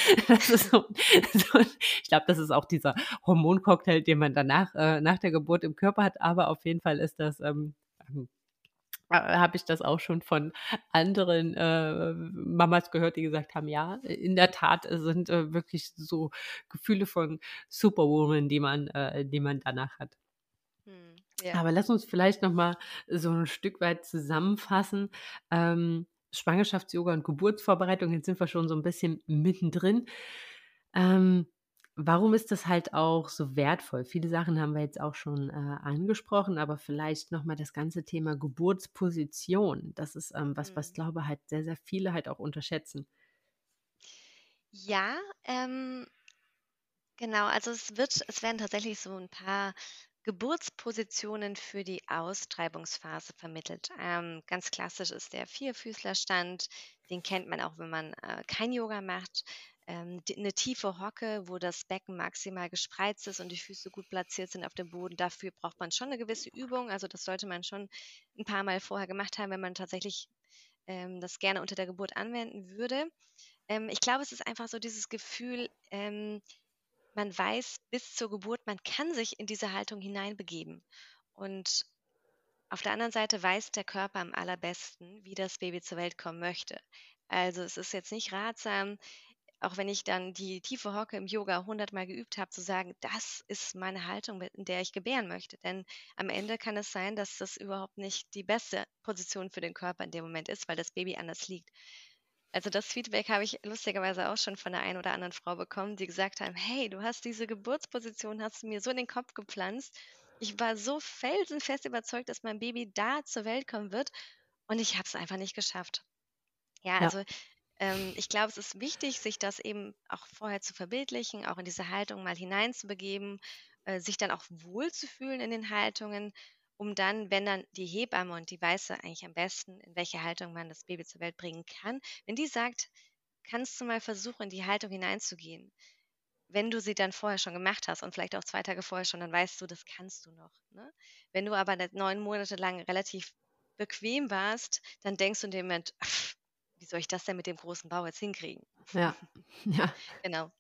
So, so, ich glaube, das ist auch dieser Hormoncocktail, den man danach äh, nach der Geburt im Körper hat. Aber auf jeden Fall ist das ähm, ähm äh, habe ich das auch schon von anderen äh, Mamas gehört, die gesagt haben, ja, in der Tat sind äh, wirklich so Gefühle von Superwoman, die man, äh, die man danach hat. Hm, ja. Aber lass uns vielleicht noch mal so ein Stück weit zusammenfassen. Ähm, Schwangerschafts-Yoga und Geburtsvorbereitung, jetzt sind wir schon so ein bisschen mittendrin. Ähm, Warum ist das halt auch so wertvoll? Viele Sachen haben wir jetzt auch schon äh, angesprochen, aber vielleicht nochmal das ganze Thema Geburtsposition. Das ist ähm, was, was Mhm. glaube halt sehr, sehr viele halt auch unterschätzen. Ja, ähm, genau. Also es wird, es werden tatsächlich so ein paar Geburtspositionen für die Austreibungsphase vermittelt. Ähm, ganz klassisch ist der Vierfüßlerstand. Den kennt man auch, wenn man äh, kein Yoga macht. Ähm, eine tiefe Hocke, wo das Becken maximal gespreizt ist und die Füße gut platziert sind auf dem Boden. Dafür braucht man schon eine gewisse Übung. Also das sollte man schon ein paar Mal vorher gemacht haben, wenn man tatsächlich ähm, das gerne unter der Geburt anwenden würde. Ähm, ich glaube, es ist einfach so dieses Gefühl, ähm, man weiß bis zur Geburt, man kann sich in diese Haltung hineinbegeben. Und auf der anderen Seite weiß der Körper am allerbesten, wie das Baby zur Welt kommen möchte. Also es ist jetzt nicht ratsam, auch wenn ich dann die tiefe Hocke im Yoga hundertmal geübt habe, zu sagen, das ist meine Haltung, in der ich gebären möchte. Denn am Ende kann es sein, dass das überhaupt nicht die beste Position für den Körper in dem Moment ist, weil das Baby anders liegt. Also das Feedback habe ich lustigerweise auch schon von der einen oder anderen Frau bekommen, die gesagt haben, hey, du hast diese Geburtsposition, hast du mir so in den Kopf gepflanzt. Ich war so felsenfest überzeugt, dass mein Baby da zur Welt kommen wird und ich habe es einfach nicht geschafft. Ja, Ja. also ähm, ich glaube, es ist wichtig, sich das eben auch vorher zu verbildlichen, auch in diese Haltung mal hineinzubegeben, äh, sich dann auch wohlzufühlen in den Haltungen um dann, wenn dann die Hebamme und die weiß ja eigentlich am besten, in welche Haltung man das Baby zur Welt bringen kann, wenn die sagt, kannst du mal versuchen, in die Haltung hineinzugehen. Wenn du sie dann vorher schon gemacht hast und vielleicht auch zwei Tage vorher schon, dann weißt du, das kannst du noch. Ne? Wenn du aber neun Monate lang relativ bequem warst, dann denkst du in dem Moment, ach, wie soll ich das denn mit dem großen Bau jetzt hinkriegen? Ja, ja. Genau.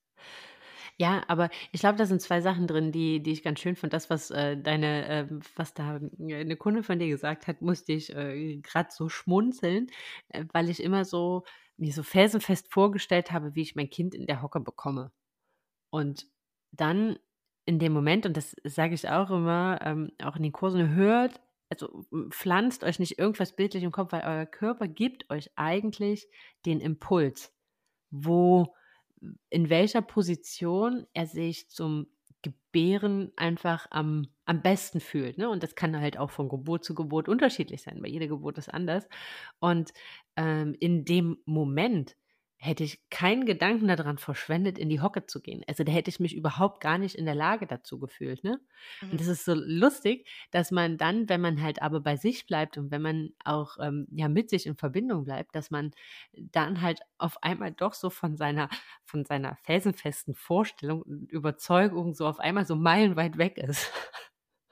Ja, aber ich glaube, da sind zwei Sachen drin, die, die ich ganz schön fand. Das, was äh, deine, äh, was da äh, eine Kunde von dir gesagt hat, musste ich äh, gerade so schmunzeln, äh, weil ich immer so mir so felsenfest vorgestellt habe, wie ich mein Kind in der Hocke bekomme. Und dann in dem Moment, und das sage ich auch immer, ähm, auch in den Kursen, hört, also pflanzt euch nicht irgendwas bildlich im Kopf, weil euer Körper gibt euch eigentlich den Impuls, wo in welcher Position er sich zum Gebären einfach am, am besten fühlt. Ne? Und das kann halt auch von Geburt zu Geburt unterschiedlich sein, weil jede Geburt ist anders. Und ähm, in dem Moment hätte ich keinen Gedanken daran verschwendet, in die Hocke zu gehen. Also da hätte ich mich überhaupt gar nicht in der Lage dazu gefühlt. Ne? Mhm. Und das ist so lustig, dass man dann, wenn man halt aber bei sich bleibt und wenn man auch ähm, ja mit sich in Verbindung bleibt, dass man dann halt auf einmal doch so von seiner von seiner felsenfesten Vorstellung und Überzeugung so auf einmal so meilenweit weg ist.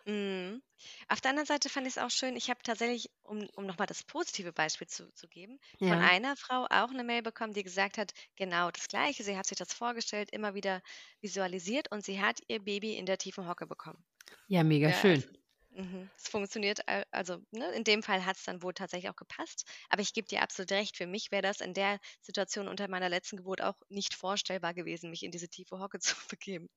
Mhm. Auf der anderen Seite fand ich es auch schön, ich habe tatsächlich, um, um nochmal das positive Beispiel zu, zu geben, von Ja. einer Frau auch eine Mail bekommen, die gesagt hat, genau das Gleiche. Sie hat sich das vorgestellt, immer wieder visualisiert und sie hat ihr Baby in der tiefen Hocke bekommen. Ja, mega Ja, schön. Mhm. Es funktioniert, al- also ne, in dem Fall hat es dann wohl tatsächlich auch gepasst. Aber ich gebe dir absolut recht, für mich wäre das in der Situation unter meiner letzten Geburt auch nicht vorstellbar gewesen, mich in diese tiefe Hocke zu begeben.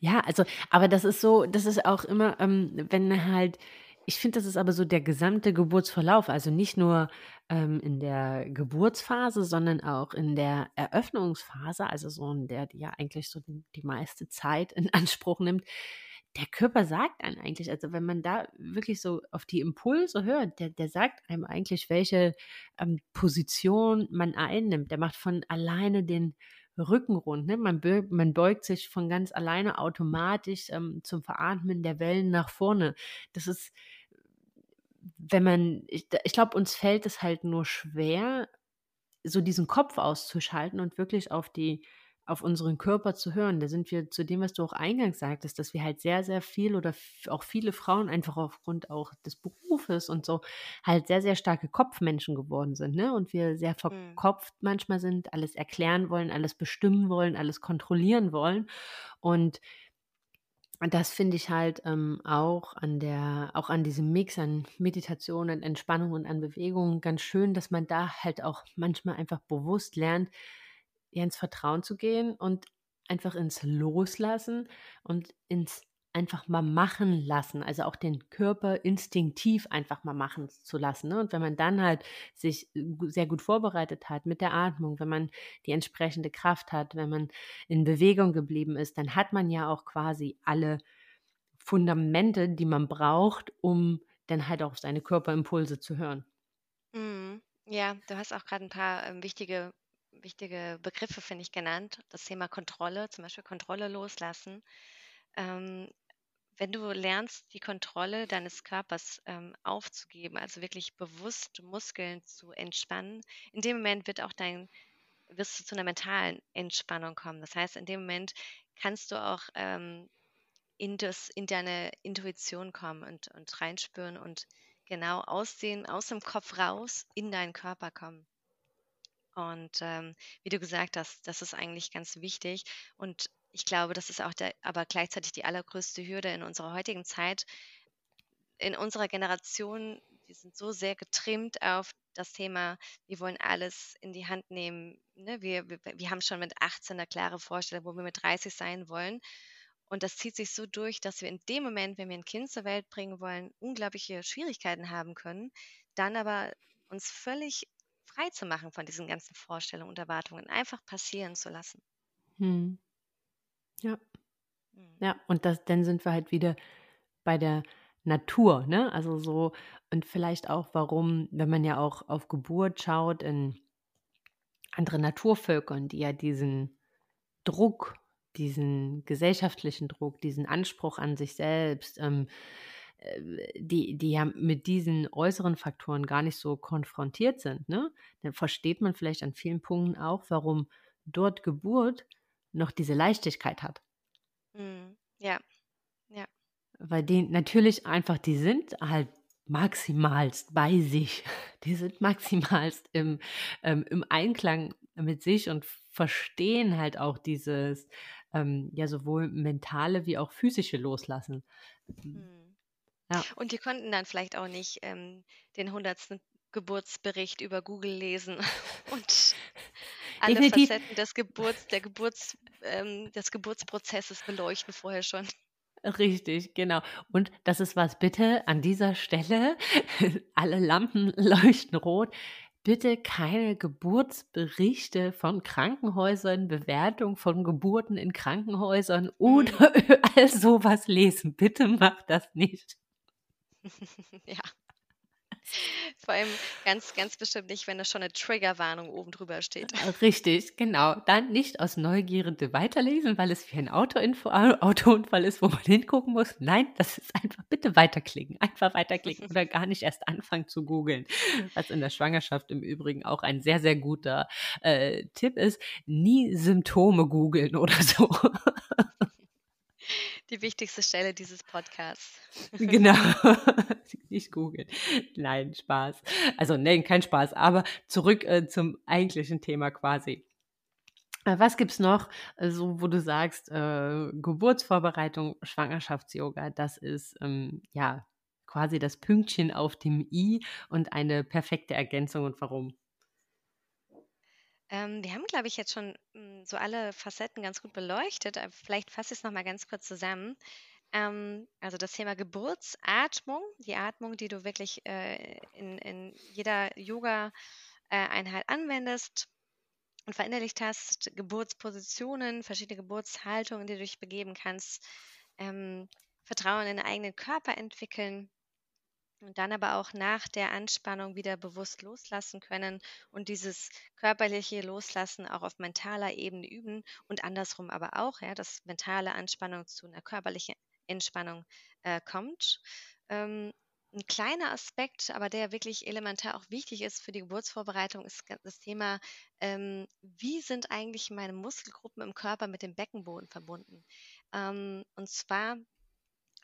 Ja, also, aber das ist so, das ist auch immer, ähm, wenn halt, ich finde, das ist aber so der gesamte Geburtsverlauf, also nicht nur ähm, in der Geburtsphase, sondern auch in der Eröffnungsphase, also so in der, die ja eigentlich so die, die meiste Zeit in Anspruch nimmt. Der Körper sagt einem eigentlich, also wenn man da wirklich so auf die Impulse hört, der, der sagt einem eigentlich, welche ähm, Position man einnimmt. Der macht von alleine den Rücken rund. Ne? Man, man beugt sich von ganz alleine automatisch ähm, zum Veratmen der Wellen nach vorne. Das ist, wenn man, ich, ich glaube, uns fällt es halt nur schwer, so diesen Kopf auszuschalten und wirklich auf die auf unseren Körper zu hören. Da sind wir zu dem, was du auch eingangs sagtest, dass wir halt sehr, sehr viel oder auch viele Frauen einfach aufgrund auch des Berufes und so halt sehr, sehr starke Kopfmenschen geworden sind, ne? Und wir sehr mhm. verkopft mhm. manchmal sind, alles erklären wollen, alles bestimmen wollen, alles kontrollieren wollen. Und das finde ich halt ähm, auch an der, auch an diesem Mix an Meditation und Entspannung und an Bewegung ganz schön, dass man da halt auch manchmal einfach bewusst lernt, ins Vertrauen zu gehen und einfach ins Loslassen und ins einfach mal machen lassen, also auch den Körper instinktiv einfach mal machen zu lassen. Ne? Und wenn man dann halt sich sehr gut vorbereitet hat mit der Atmung, wenn man die entsprechende Kraft hat, wenn man in Bewegung geblieben ist, dann hat man ja auch quasi alle Fundamente, die man braucht, um dann halt auch seine Körperimpulse zu hören. Mhm. Ja, du hast auch gerade ein paar ähm, wichtige wichtige Begriffe, finde ich, genannt. Das Thema Kontrolle, zum Beispiel Kontrolle loslassen. Ähm, wenn du lernst, die Kontrolle deines Körpers ähm, aufzugeben, also wirklich bewusst Muskeln zu entspannen, in dem Moment wird auch dein, wirst du zu einer mentalen Entspannung kommen. Das heißt, in dem Moment kannst du auch ähm, in, das, in deine Intuition kommen und, und reinspüren und genau aus, den, aus dem Kopf raus in deinen Körper kommen. Und ähm, wie du gesagt hast, das ist eigentlich ganz wichtig. Und ich glaube, das ist auch der, aber gleichzeitig die allergrößte Hürde in unserer heutigen Zeit. In unserer Generation, wir sind so sehr getrimmt auf das Thema, wir wollen alles in die Hand nehmen. Ne? Wir, wir, wir haben schon mit 18 eine klare Vorstellung, wo wir mit 30 sein wollen. Und das zieht sich so durch, dass wir in dem Moment, wenn wir ein Kind zur Welt bringen wollen, unglaubliche Schwierigkeiten haben können, dann aber uns völlig frei zu machen von diesen ganzen Vorstellungen und Erwartungen, einfach passieren zu lassen. Hm. Ja. Hm. Ja, und das, dann sind wir halt wieder bei der Natur, ne? Also so, und vielleicht auch, warum, wenn man ja auch auf Geburt schaut in andere Naturvölkern, die ja diesen Druck, diesen gesellschaftlichen Druck, diesen Anspruch an sich selbst, ähm, äh, die, die ja mit diesen äußeren Faktoren gar nicht so konfrontiert sind, ne? dann versteht man vielleicht an vielen Punkten auch, warum dort Geburt noch diese Leichtigkeit hat. Mm, ja, ja. Weil die natürlich einfach, die sind halt maximalst bei sich. Die sind maximalst im, ähm, im Einklang mit sich und verstehen halt auch dieses, ähm, ja, sowohl mentale wie auch physische Loslassen. Mm. Ja. Und die konnten dann vielleicht auch nicht ähm, den hundertsten Geburtsbericht über Google lesen und alle Definitiv. Facetten des Geburts, der Geburts, ähm, des Geburtsprozesses beleuchten vorher schon. Richtig, genau. Und das ist was, bitte an dieser Stelle, alle Lampen leuchten rot. Bitte keine Geburtsberichte von Krankenhäusern, Bewertung von Geburten in Krankenhäusern mhm. oder all sowas lesen. Bitte macht das nicht. Ja. Vor allem ganz, ganz bestimmt nicht, wenn da schon eine Triggerwarnung oben drüber steht. Äh, richtig, genau. Dann nicht aus Neugierde weiterlesen, weil es wie ein Autoinfo Autounfall ist, wo man hingucken muss. Nein, das ist einfach bitte weiterklicken. Einfach weiterklicken oder gar nicht erst anfangen zu googeln. Was in der Schwangerschaft im Übrigen auch ein sehr, sehr guter äh, Tipp ist. Nie Symptome googeln oder so die wichtigste Stelle dieses Podcasts. Genau. Nicht googeln. Nein, Spaß. Also nein, kein Spaß. Aber zurück äh, zum eigentlichen Thema quasi. Äh, was gibt es noch, äh, so wo du sagst, äh, Geburtsvorbereitung, Schwangerschafts-Yoga, das ist ähm, ja quasi das Pünktchen auf dem i und eine perfekte Ergänzung und warum? Ähm, wir haben, glaube ich, jetzt schon mm, so alle Facetten ganz gut beleuchtet. Vielleicht fasse ich es nochmal ganz kurz zusammen. Ähm, also das Thema Geburtsatmung, die Atmung, die du wirklich äh, in, in jeder Yoga-Einheit äh, anwendest und verinnerlicht hast, Geburtspositionen, verschiedene Geburtshaltungen, die du dich begeben kannst, ähm, Vertrauen in den eigenen Körper entwickeln und dann aber auch nach der Anspannung wieder bewusst loslassen können und dieses körperliche Loslassen auch auf mentaler Ebene üben und andersrum aber auch, ja, dass mentale Anspannung zu einer körperlichen Entspannung äh, kommt. Ähm, ein kleiner Aspekt, aber der wirklich elementar auch wichtig ist für die Geburtsvorbereitung, ist das Thema, ähm, wie sind eigentlich meine Muskelgruppen im Körper mit dem Beckenboden verbunden? Ähm, und zwar,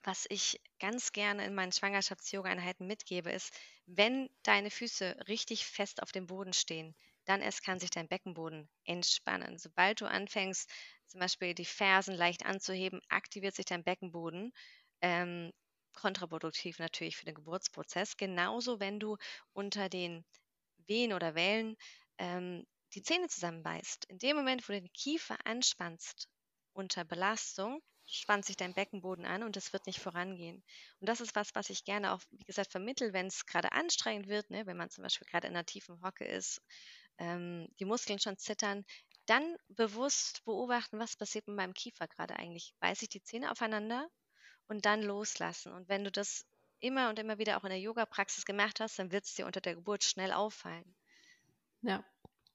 was ich ganz gerne in meinen Schwangerschafts-Yoga-Einheiten mitgebe, ist, wenn deine Füße richtig fest auf dem Boden stehen, dann erst kann sich dein Beckenboden entspannen. Sobald du anfängst, zum Beispiel die Fersen leicht anzuheben, aktiviert sich dein Beckenboden. Ähm, kontraproduktiv natürlich für den Geburtsprozess. Genauso, wenn du unter den Wehen oder Wellen ähm, die Zähne zusammenbeißt. In dem Moment, wo du den Kiefer anspannst unter Belastung, spannt sich dein Beckenboden an und es wird nicht vorangehen. Und das ist was, was ich gerne auch, wie gesagt, vermittel, wenn es gerade anstrengend wird, ne, wenn man zum Beispiel gerade in einer tiefen Hocke ist, ähm, die Muskeln schon zittern, dann bewusst beobachten, was passiert mit meinem Kiefer gerade eigentlich. Beiße ich die Zähne aufeinander und dann loslassen. Und wenn du das immer und immer wieder auch in der Yoga-Praxis gemacht hast, dann wird es dir unter der Geburt schnell auffallen. Ja.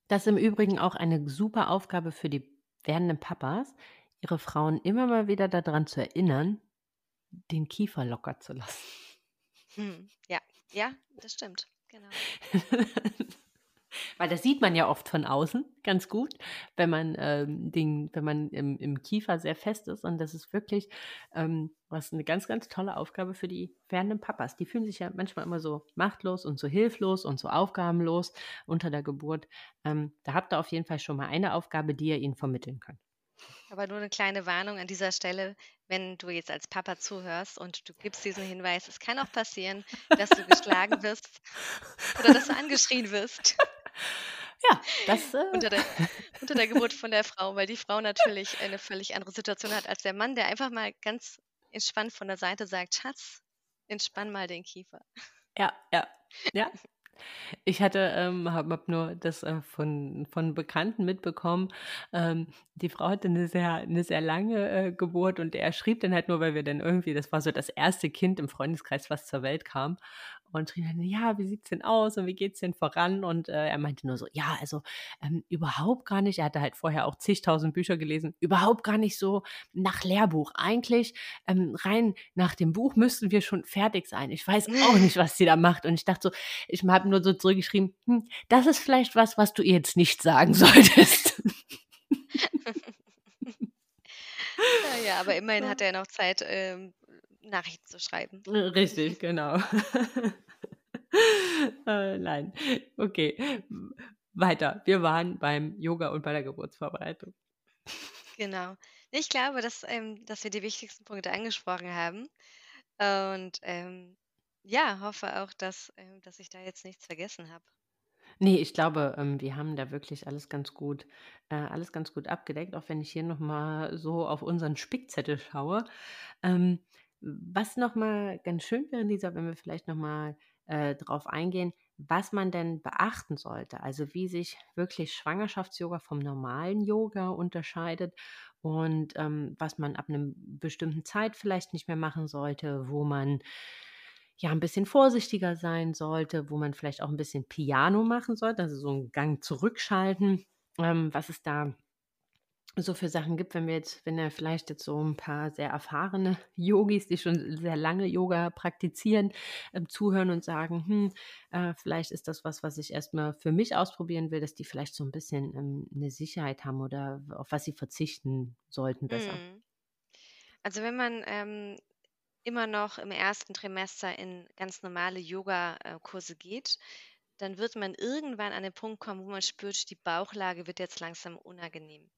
Das ist im Übrigen auch eine super Aufgabe für die werdenden Papas, ihre Frauen immer mal wieder daran zu erinnern, den Kiefer locker zu lassen. Hm, ja, ja, das stimmt. Genau. Weil das sieht man ja oft von außen ganz gut, wenn man, ähm, den, wenn man im, im Kiefer sehr fest ist. Und das ist wirklich ähm, was eine ganz, ganz tolle Aufgabe für die werdenden Papas. Die fühlen sich ja manchmal immer so machtlos und so hilflos und so aufgabenlos unter der Geburt. Ähm, da habt ihr auf jeden Fall schon mal eine Aufgabe, die ihr ihnen vermitteln könnt. Aber nur eine kleine Warnung an dieser Stelle, wenn du jetzt als Papa zuhörst und du gibst diesen Hinweis, es kann auch passieren, dass du geschlagen wirst oder dass du angeschrien wirst. Ja, das. Äh unter, der, unter der Geburt von der Frau, weil die Frau natürlich eine völlig andere Situation hat als der Mann, der einfach mal ganz entspannt von der Seite sagt: Schatz, entspann mal den Kiefer. Ja, ja, ja. Ich hatte, ähm, habe hab nur das äh, von, von Bekannten mitbekommen. Ähm, die Frau hatte eine sehr, eine sehr lange äh, Geburt und er schrieb dann halt nur, weil wir dann irgendwie, das war so das erste Kind im Freundeskreis, was zur Welt kam und dann, ja, wie sieht's denn aus und wie geht's denn voran? Und äh, er meinte nur so, ja, also ähm, überhaupt gar nicht. Er hatte halt vorher auch zigtausend Bücher gelesen, überhaupt gar nicht so nach Lehrbuch. Eigentlich ähm, rein nach dem Buch müssten wir schon fertig sein. Ich weiß auch nicht, was sie da macht. Und ich dachte so, ich habe nur so zurückgeschrieben, hm, das ist vielleicht was, was du ihr jetzt nicht sagen solltest. ja, aber immerhin hat er noch Zeit, ähm, Nachrichten zu schreiben. Äh, richtig, genau. äh, nein, okay. Weiter. Wir waren beim Yoga und bei der Geburtsvorbereitung. Genau. Ich glaube, dass, ähm, dass wir die wichtigsten Punkte angesprochen haben. Und ähm, ja, hoffe auch, dass, ähm, dass ich da jetzt nichts vergessen habe. Nee, ich glaube, ähm, wir haben da wirklich alles ganz gut, äh, alles ganz gut abgedeckt, auch wenn ich hier nochmal so auf unseren Spickzettel schaue. Ähm, was nochmal ganz schön wäre, Lisa, wenn wir vielleicht nochmal äh, drauf eingehen, was man denn beachten sollte. Also wie sich wirklich Schwangerschafts-Yoga vom normalen Yoga unterscheidet und ähm, was man ab einer bestimmten Zeit vielleicht nicht mehr machen sollte, wo man ja ein bisschen vorsichtiger sein sollte, wo man vielleicht auch ein bisschen Piano machen sollte, also so einen Gang zurückschalten. Ähm, was es da so für Sachen gibt, wenn wir jetzt, wenn er vielleicht jetzt so ein paar sehr erfahrene Yogis, die schon sehr lange Yoga praktizieren, ähm, zuhören und sagen, hm, äh, vielleicht ist das was, was ich erstmal für mich ausprobieren will, dass die vielleicht so ein bisschen ähm, eine Sicherheit haben oder auf was sie verzichten sollten besser. Mhm. Also wenn man ähm, immer noch im ersten Trimester in ganz normale Yoga-Kurse geht, dann wird man irgendwann an den Punkt kommen, wo man spürt, die Bauchlage wird jetzt langsam unangenehm.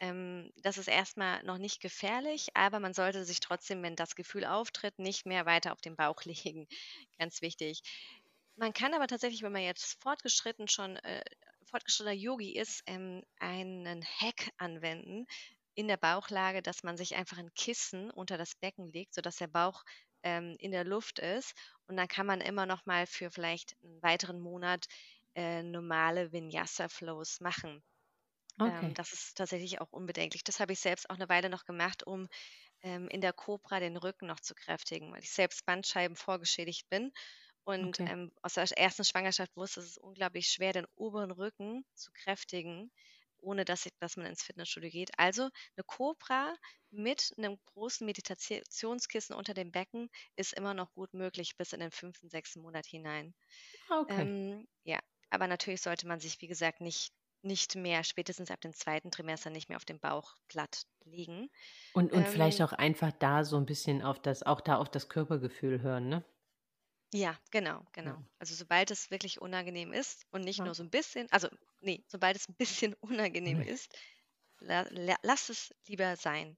Ähm, das ist erstmal noch nicht gefährlich, aber man sollte sich trotzdem, wenn das Gefühl auftritt, nicht mehr weiter auf den Bauch legen. Ganz wichtig. Man kann aber tatsächlich, wenn man jetzt fortgeschritten schon äh, fortgeschrittener Yogi ist, ähm, einen Hack anwenden in der Bauchlage, dass man sich einfach ein Kissen unter das Becken legt, sodass der Bauch ähm, in der Luft ist. Und dann kann man immer noch mal für vielleicht einen weiteren Monat äh, normale Vinyasa-Flows machen. Ähm, das ist tatsächlich auch unbedenklich. Das habe ich selbst auch eine Weile noch gemacht, um ähm, in der Cobra den Rücken noch zu kräftigen, weil ich selbst Bandscheiben vorgeschädigt bin und ähm, aus der ersten Schwangerschaft wusste, es ist unglaublich schwer, den oberen Rücken zu kräftigen. ohne dass, dass man ins Fitnessstudio geht. Also eine Cobra mit einem großen Meditationskissen unter dem Becken ist immer noch gut möglich bis in den fünften, sechsten Monat hinein. Ah, okay. Ähm, ja, aber natürlich sollte man sich, wie gesagt, nicht, nicht mehr, spätestens ab dem zweiten Trimester, nicht mehr auf dem Bauch platt liegen. Und, und ähm, vielleicht auch einfach da so ein bisschen auf das, auch da auf das Körpergefühl hören, ne? Ja, genau, genau. Ja. Also sobald es wirklich unangenehm ist und nicht ja. nur so ein bisschen, also nee, sobald es ein bisschen unangenehm mhm. ist, la, la, lass es lieber sein.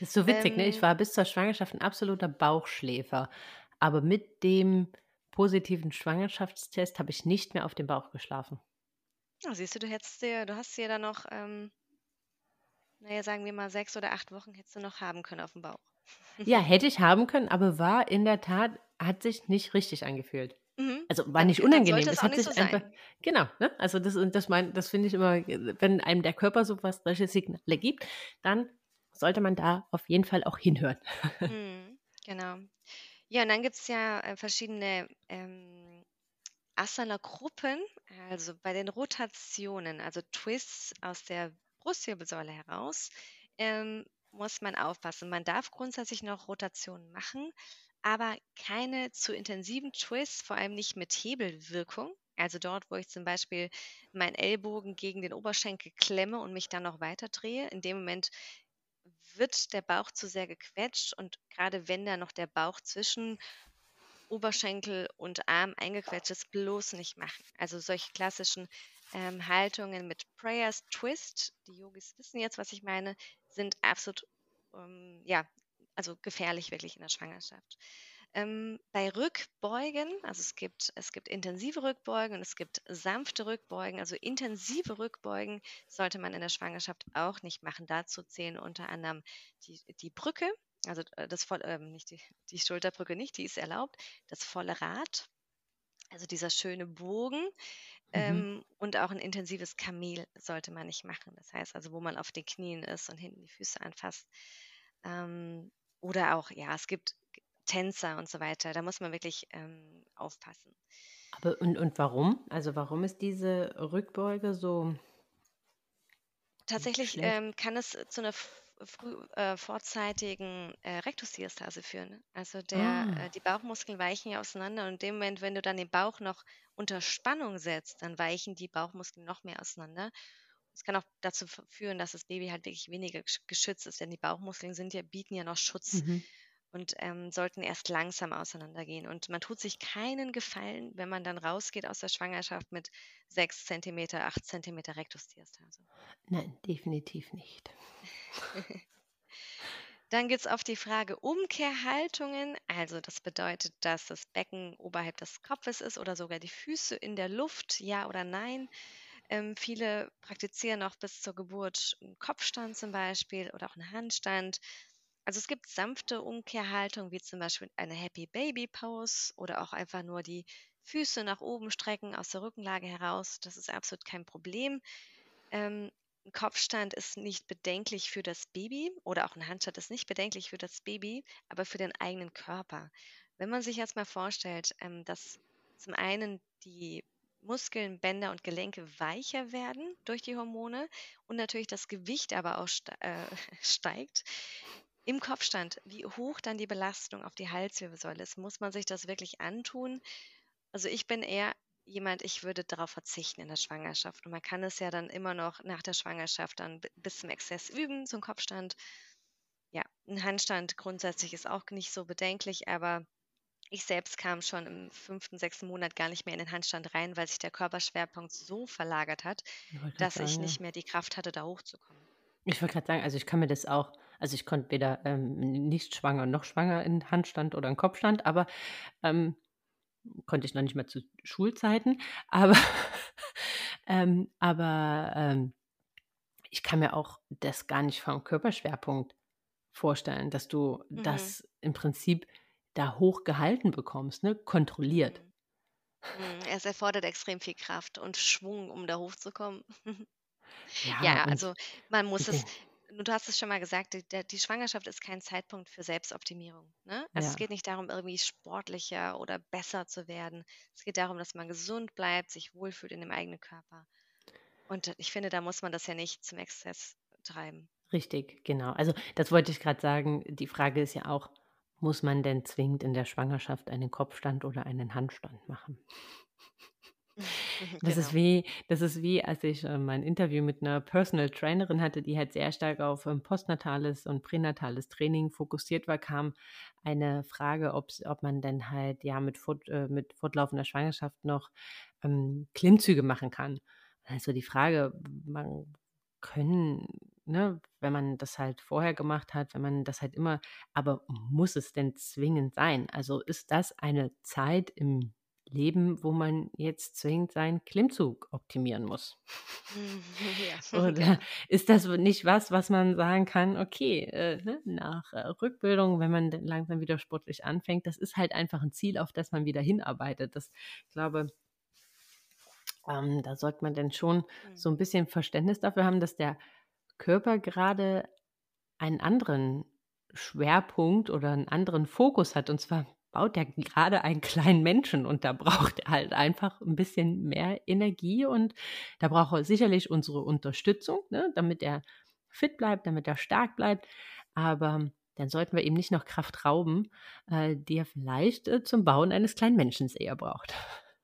Das ist so witzig, ähm, ne? Ich ähm war bis zur Schwangerschaft ein absoluter Bauchschläfer. Aber mit dem positiven Schwangerschaftstest habe ich nicht mehr auf dem Bauch geschlafen. Ja, siehst du, du hättest dir, du hast dir da noch, ähm, naja, sagen wir mal sechs oder acht Wochen hättest du noch haben können auf dem Bauch. Ja, hätte ich haben können, aber war in der Tat, hat sich nicht richtig angefühlt. Mhm. Also war nicht unangenehm. Es hat sich so einfach. Sein. Genau, ne? Also das, das, mein, das finde ich immer, wenn einem der Körper so was solche Signale gibt, dann sollte man da auf jeden Fall auch hinhören. Mhm, genau. Ja, und dann gibt es ja äh, verschiedene ähm, Asana-Gruppen, also bei den Rotationen, also Twists aus der Brustwirbelsäule heraus, ähm, muss man aufpassen. Man darf grundsätzlich noch Rotationen machen, aber keine zu intensiven Twists, vor allem nicht mit Hebelwirkung. Also dort, wo ich zum Beispiel meinen Ellbogen gegen den Oberschenkel klemme und mich dann noch weiter drehe. In dem Moment wird der Bauch zu sehr gequetscht und gerade wenn da noch der Bauch zwischen Oberschenkel und Arm eingequetscht ist, bloß nicht machen. Also solche klassischen ähm, Haltungen mit Prayers Twist, die Yogis wissen jetzt, was ich meine, sind absolut, ähm, ja, also gefährlich wirklich in der Schwangerschaft. Ähm, bei Rückbeugen, also es gibt, es gibt intensive Rückbeugen und es gibt sanfte Rückbeugen. Also intensive Rückbeugen sollte man in der Schwangerschaft auch nicht machen. Dazu zählen unter anderem die, die Brücke, also äh, das voll, äh, nicht die, die Schulterbrücke nicht, die ist erlaubt, das volle Rad, also dieser schöne Bogen. Mhm. Ähm, und auch ein intensives Kamel sollte man nicht machen. Das heißt also, wo man auf den Knien ist und hinten die Füße anfasst. Ähm, oder auch, ja, es gibt Tänzer und so weiter. Da muss man wirklich ähm, aufpassen. Aber und, und warum? Also warum ist diese Rückbeuge so? Tatsächlich ähm, kann es zu einer früh, äh, vorzeitigen äh, Rektusdiastase führen. Also der, ah. äh, die Bauchmuskeln weichen ja auseinander und in dem Moment, wenn du dann den Bauch noch unter Spannung setzt, dann weichen die Bauchmuskeln noch mehr auseinander. Es kann auch dazu führen, dass das Baby halt wirklich weniger geschützt ist, denn die Bauchmuskeln sind ja, bieten ja noch Schutz. Mhm und ähm, sollten erst langsam auseinandergehen. Und man tut sich keinen Gefallen, wenn man dann rausgeht aus der Schwangerschaft mit 6 cm, 8 cm Rektusdiastase. Nein, definitiv nicht. Dann geht es auf die Frage Umkehrhaltungen. Also das bedeutet, dass das Becken oberhalb des Kopfes ist oder sogar die Füße in der Luft, ja oder nein. Ähm, viele praktizieren auch bis zur Geburt einen Kopfstand zum Beispiel oder auch einen Handstand. Also es gibt sanfte Umkehrhaltungen, wie zum Beispiel eine Happy Baby Pose oder auch einfach nur die Füße nach oben strecken aus der Rückenlage heraus. Das ist absolut kein Problem. Ähm, Kopfstand ist nicht bedenklich für das Baby oder auch ein Handstand ist nicht bedenklich für das Baby, aber für den eigenen Körper. Wenn man sich jetzt mal vorstellt, ähm, dass zum einen die Muskeln, Bänder und Gelenke weicher werden durch die Hormone und natürlich das Gewicht aber auch äh, steigt, im Kopfstand, wie hoch dann die Belastung auf die Halswirbelsäule ist, muss man sich das wirklich antun? Also ich bin eher jemand, ich würde darauf verzichten in der Schwangerschaft. Und man kann es ja dann immer noch nach der Schwangerschaft dann bis zum Exzess üben, zum Kopfstand. Ja, ein Handstand grundsätzlich ist auch nicht so bedenklich, aber ich selbst kam schon im fünften, sechsten Monat gar nicht mehr in den Handstand rein, weil sich der Körperschwerpunkt so verlagert hat, dass sagen, ich nicht mehr die Kraft hatte, da hochzukommen. Ich wollte gerade sagen, also ich kann mir das auch also ich konnte weder ähm, nicht schwanger noch schwanger in Handstand oder in Kopfstand, aber ähm, konnte ich noch nicht mehr zu Schulzeiten. Aber, ähm, aber ähm, ich kann mir auch das gar nicht vom Körperschwerpunkt vorstellen, dass du mhm. das im Prinzip da hoch gehalten bekommst, ne? kontrolliert. Mhm. mhm. Es erfordert extrem viel Kraft und Schwung, um da hochzukommen. Ja, ja also man muss es, du hast es schon mal gesagt, die, die Schwangerschaft ist kein Zeitpunkt für Selbstoptimierung. Ne? Also ja. es geht nicht darum, irgendwie sportlicher oder besser zu werden. Es geht darum, dass man gesund bleibt, sich wohlfühlt in dem eigenen Körper. Und ich finde, da muss man das ja nicht zum Exzess treiben. Richtig, genau. Also das wollte ich gerade sagen. Die Frage ist ja auch, muss man denn zwingend in der Schwangerschaft einen Kopfstand oder einen Handstand machen? Das ist Genau. wie das ist wie, als ich, äh, mein Interview mit einer Personal Trainerin hatte, die halt sehr stark auf, ähm, postnatales und pränatales Training fokussiert war, kam eine Frage, ob man denn halt, ja, mit fort äh, mit fortlaufender Schwangerschaft noch, ähm, Klimmzüge machen kann. Also, die Frage, man können ne, wenn man das halt vorher gemacht hat, wenn man das halt immer aber muss es denn zwingend sein? Also, ist das eine Zeit im Leben, wo man jetzt zwingend seinen Klimmzug optimieren muss? Ja, Oder ist das nicht was, was man sagen kann, okay, äh, ne, nach, äh, Rückbildung, wenn man dann langsam wieder sportlich anfängt, das ist halt einfach ein Ziel, auf das man wieder hinarbeitet. Das ich glaube ähm, da sollte man denn schon so Mhm. ein bisschen Verständnis dafür haben, dass der Körper gerade einen anderen Schwerpunkt oder einen anderen Fokus hat. Und zwar baut er gerade einen kleinen Menschen und da braucht er halt einfach ein bisschen mehr Energie und da braucht er sicherlich unsere Unterstützung, ne, damit er fit bleibt, damit er stark bleibt. Aber dann sollten wir ihm nicht noch Kraft rauben, äh, die er vielleicht, äh, zum Bauen eines kleinen Menschen eher braucht.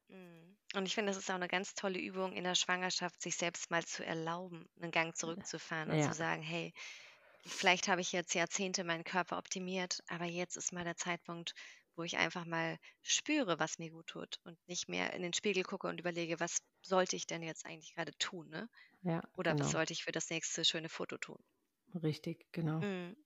Mhm. Und ich finde, das ist auch eine ganz tolle Übung in der Schwangerschaft, sich selbst mal zu erlauben, einen Gang zurückzufahren und zu Ja, sagen: „Hey, vielleicht habe ich jetzt Jahrzehnte meinen Körper optimiert, aber jetzt ist mal der Zeitpunkt, wo ich einfach mal spüre, was mir gut tut und nicht mehr in den Spiegel gucke und überlege: Was sollte ich denn jetzt eigentlich gerade tun, ne? ja, Oder was genau. sollte ich für das nächste schöne Foto tun?“ Richtig, genau. Mhm.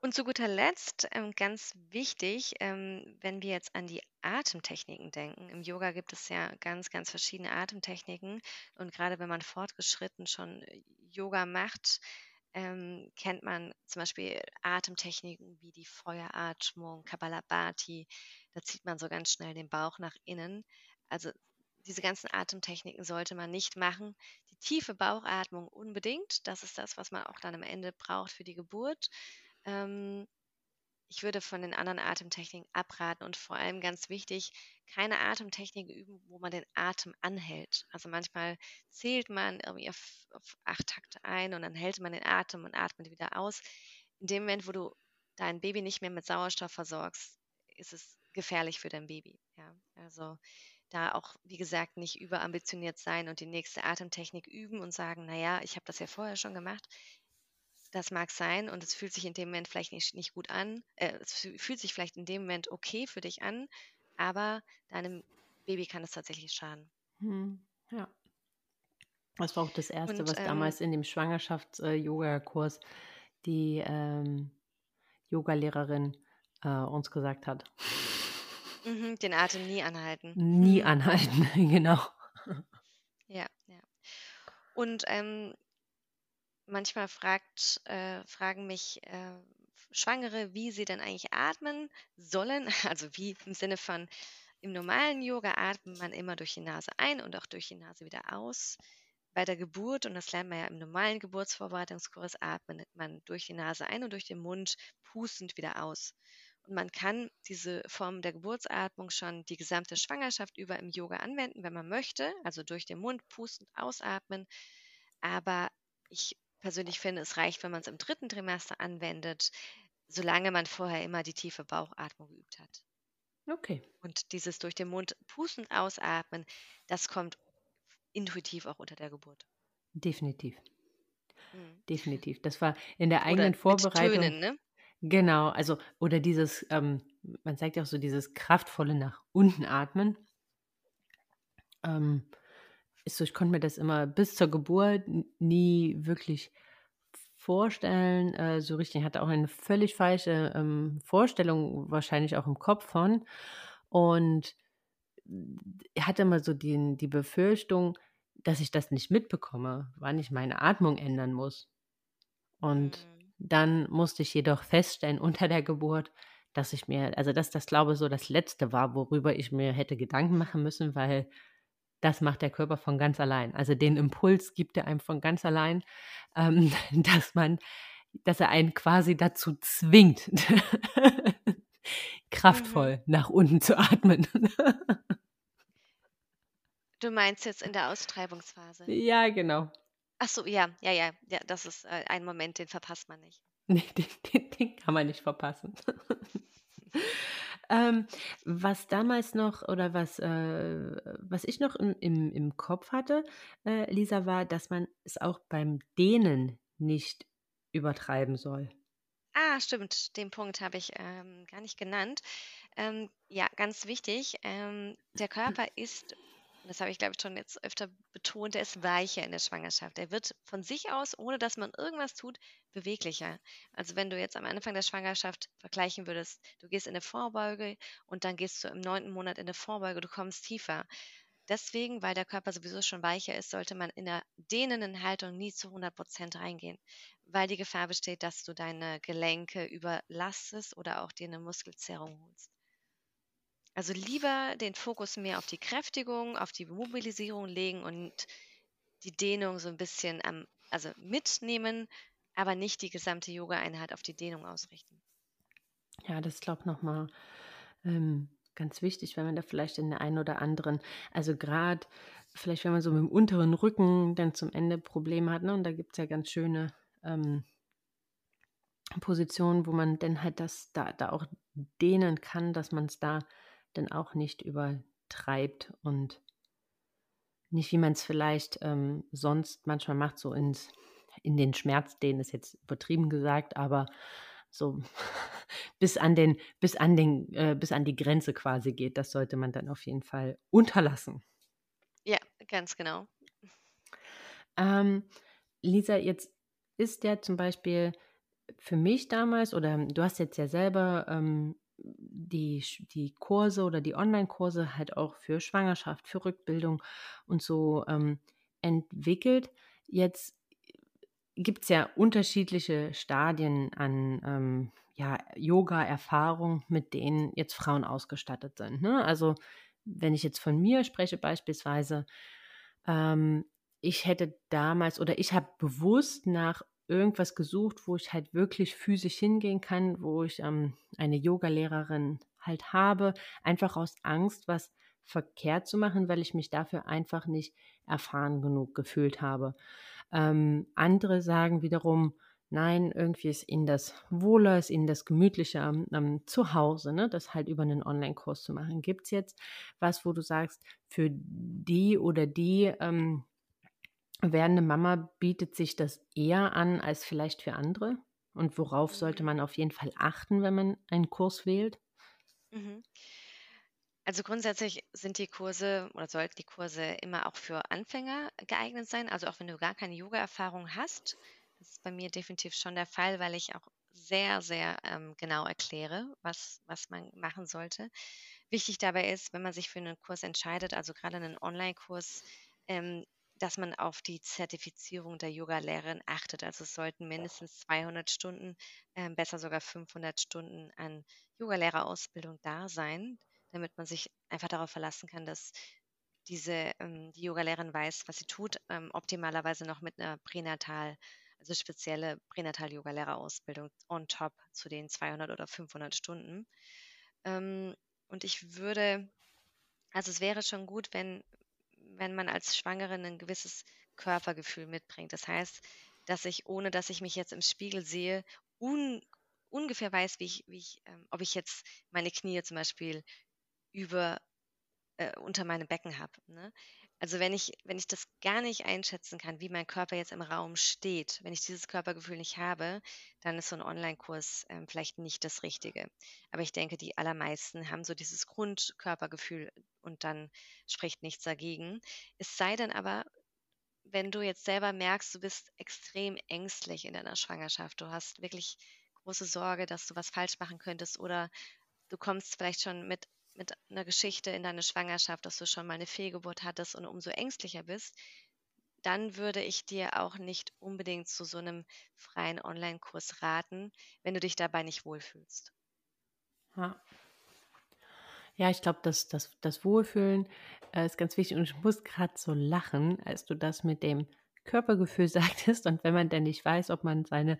Und zu guter Letzt, ähm, ganz wichtig, ähm, wenn wir jetzt an die Atemtechniken denken. Im Yoga gibt es ja ganz, ganz verschiedene Atemtechniken. Und gerade wenn man fortgeschritten schon Yoga macht, ähm, kennt man zum Beispiel Atemtechniken wie die Feueratmung, Kapalabhati. Da zieht man so ganz schnell den Bauch nach innen. Also diese ganzen Atemtechniken sollte man nicht machen. Die tiefe Bauchatmung unbedingt. Das ist das, was man auch dann am Ende braucht für die Geburt. Ähm, ich würde von den anderen Atemtechniken abraten und vor allem ganz wichtig, keine Atemtechnik üben, wo man den Atem anhält. Also manchmal zählt man irgendwie auf, auf acht Takte ein und dann hält man den Atem und atmet wieder aus. In dem Moment, wo du dein Baby nicht mehr mit Sauerstoff versorgst, ist es gefährlich für dein Baby. Ja, also da auch, wie gesagt, nicht überambitioniert sein und die nächste Atemtechnik üben und sagen, naja, ich habe das ja vorher schon gemacht. Das mag sein und es fühlt sich in dem Moment vielleicht nicht, nicht gut an. Äh, es fü- fühlt sich vielleicht in dem Moment okay für dich an, aber deinem Baby kann es tatsächlich schaden. Mhm, ja. Das war auch das Erste, Und was ähm, damals in dem Schwangerschafts äh, die, ähm, Yogalehrerin, äh, uns gesagt hat. mhm, den Atem nie anhalten. Nie anhalten, genau. Ja, ja. Und ähm, manchmal fragt, äh, fragen mich äh, Schwangere, wie sie denn eigentlich atmen sollen. Also wie im Sinne von, im normalen Yoga atmet man immer durch die Nase ein und auch durch die Nase wieder aus. Bei der Geburt, und das lernt man ja im normalen Geburtsvorbereitungskurs, atmet man durch die Nase ein und durch den Mund pustend wieder aus. Und man kann diese Form der Geburtsatmung schon die gesamte Schwangerschaft über im Yoga anwenden, wenn man möchte, also durch den Mund pustend ausatmen. Aber ich persönlich finde, es reicht, wenn man es im dritten Trimester anwendet, solange man vorher immer die tiefe Bauchatmung geübt hat. Okay, Und dieses durch den Mund pustend ausatmen, das kommt intuitiv auch unter der Geburt. definitiv, Mhm. definitiv. Das war in der Oder eigenen mit Vorbereitung Tönen, ne? genau, also oder dieses, ähm, man sagt ja auch so dieses kraftvolle nach unten atmen. Ähm, ist so ich konnte mir das immer bis zur Geburt nie wirklich vorstellen, äh, so richtig. Ich hatte auch eine völlig falsche, ähm, Vorstellung wahrscheinlich auch im Kopf von und hatte immer so den die Befürchtung, dass ich das nicht mitbekomme, wann ich meine Atmung ändern muss. Und Mhm. dann musste ich jedoch feststellen unter der Geburt, dass ich mir also, dass das, glaube ich, so das Letzte war, worüber ich mir hätte Gedanken machen müssen, weil das macht der Körper von ganz allein. Also, den Impuls gibt er einem von ganz allein, ähm, dass man dass er einen quasi dazu zwingt, Mhm. kraftvoll nach unten zu atmen. Du meinst jetzt in der Austreibungsphase? Ja, genau. Ach so, ja, ja, ja, ja, das ist äh, ein Moment, den verpasst man nicht. Nee, den, den, den kann man nicht verpassen. Ähm, was damals noch oder was, äh, was ich noch im, im, im Kopf hatte, äh, Lisa, war, dass man es auch beim Dehnen nicht übertreiben soll. Ah, stimmt, den Punkt habe ich ähm, gar nicht genannt. Ähm, ja, ganz wichtig, ähm, der Körper ist das habe ich, glaube ich, schon jetzt öfter betont, er ist weicher in der Schwangerschaft. Er wird von sich aus, ohne dass man irgendwas tut, beweglicher. Also wenn du jetzt am Anfang der Schwangerschaft vergleichen würdest, du gehst in eine Vorbeuge und dann gehst du im neunten Monat in eine Vorbeuge, du kommst tiefer. Deswegen, weil der Körper sowieso schon weicher ist, sollte man in der dehnenden Haltung nie zu 100 Prozent reingehen, weil die Gefahr besteht, dass du deine Gelenke überlastest oder auch dir eine Muskelzerrung holst. Also lieber den Fokus mehr auf die Kräftigung, auf die Mobilisierung legen und die Dehnung so ein bisschen am, also mitnehmen, aber nicht die gesamte Yoga-Einheit auf die Dehnung ausrichten. Ja, das glaube ich, nochmal ähm, ganz wichtig, wenn man da vielleicht in der einen oder anderen, also gerade vielleicht, wenn man so mit dem unteren Rücken dann zum Ende Probleme hat, ne, und da gibt es ja ganz schöne ähm, Positionen, wo man dann halt das da, da auch dehnen kann, dass man es da dann auch nicht übertreibt und nicht, wie man es vielleicht ähm, sonst manchmal macht, so ins, in den Schmerz, den ist jetzt übertrieben gesagt, aber so bis an den, bis an den, äh, bis an die Grenze quasi geht, das sollte man dann auf jeden Fall unterlassen. Ja, ganz genau. Ähm, Lisa, jetzt ist ja zum Beispiel für mich damals, oder du hast jetzt ja selber ähm, die, die Kurse oder die Online-Kurse halt auch für Schwangerschaft, für Rückbildung und so ähm, entwickelt. Jetzt gibt es ja unterschiedliche Stadien an ähm, ja, Yoga-Erfahrung, mit denen jetzt Frauen ausgestattet sind. Ne? Also wenn ich jetzt von mir spreche beispielsweise, ähm, ich hätte damals oder ich habe bewusst nach irgendwas gesucht, wo ich halt wirklich physisch hingehen kann, wo ich ähm, eine Yogalehrerin halt habe, einfach aus Angst, was verkehrt zu machen, weil ich mich dafür einfach nicht erfahren genug gefühlt habe. Ähm, andere sagen wiederum, nein, irgendwie ist ihnen das wohler, ist ihnen das gemütlicher ähm, zu Hause, ne? das halt über einen Online-Kurs zu machen. Gibt es jetzt was, wo du sagst, für die oder die ähm, werdende Mama bietet sich das eher an als vielleicht für andere? Und worauf sollte mhm. man auf jeden Fall achten, wenn man einen Kurs wählt? Mhm. Also grundsätzlich sind die Kurse oder sollten die Kurse immer auch für Anfänger geeignet sein. Also auch wenn du gar keine Yoga-Erfahrung hast. Das ist bei mir definitiv schon der Fall, weil ich auch sehr, sehr ähm, genau erkläre, was, was man machen sollte. Wichtig dabei ist, wenn man sich für einen Kurs entscheidet, also gerade einen Online-Kurs, ähm, dass man auf die Zertifizierung der Yoga-Lehrerin achtet. Also es sollten mindestens 200 Stunden, äh, besser sogar 500 Stunden an Yogalehrerausbildung da sein, damit man sich einfach darauf verlassen kann, dass diese ähm, die Yogalehrerin weiß, was sie tut, ähm, optimalerweise noch mit einer Pränatal, also spezielle Pränatal-Yoga-Lehrerausbildung on top zu den 200 oder 500 Stunden. Ähm, und ich würde, also es wäre schon gut, wenn, wenn man als Schwangere ein gewisses Körpergefühl mitbringt. Das heißt, dass ich, ohne dass ich mich jetzt im Spiegel sehe, un, ungefähr weiß, wie ich, wie ich ähm, ob ich jetzt meine Knie zum Beispiel über äh, unter meinem Becken habe. Ne? Also wenn ich, wenn ich das gar nicht einschätzen kann, wie mein Körper jetzt im Raum steht, wenn ich dieses Körpergefühl nicht habe, dann ist so ein Online-Kurs ähm, vielleicht nicht das Richtige. Aber ich denke, die allermeisten haben so dieses Grundkörpergefühl und dann spricht nichts dagegen. Es sei denn aber, wenn du jetzt selber merkst, du bist extrem ängstlich in deiner Schwangerschaft, du hast wirklich große Sorge, dass du was falsch machen könntest oder du kommst vielleicht schon mit mit einer Geschichte in deine Schwangerschaft, dass du schon mal eine Fehlgeburt hattest und umso ängstlicher bist, dann würde ich dir auch nicht unbedingt zu so einem freien Online-Kurs raten, wenn du dich dabei nicht wohlfühlst. Ja. Ja, ich glaube, das, das, das Wohlfühlen äh, ist ganz wichtig. Und ich muss gerade so lachen, als du das mit dem Körpergefühl sagtest. Und wenn man dann nicht weiß, ob man seine,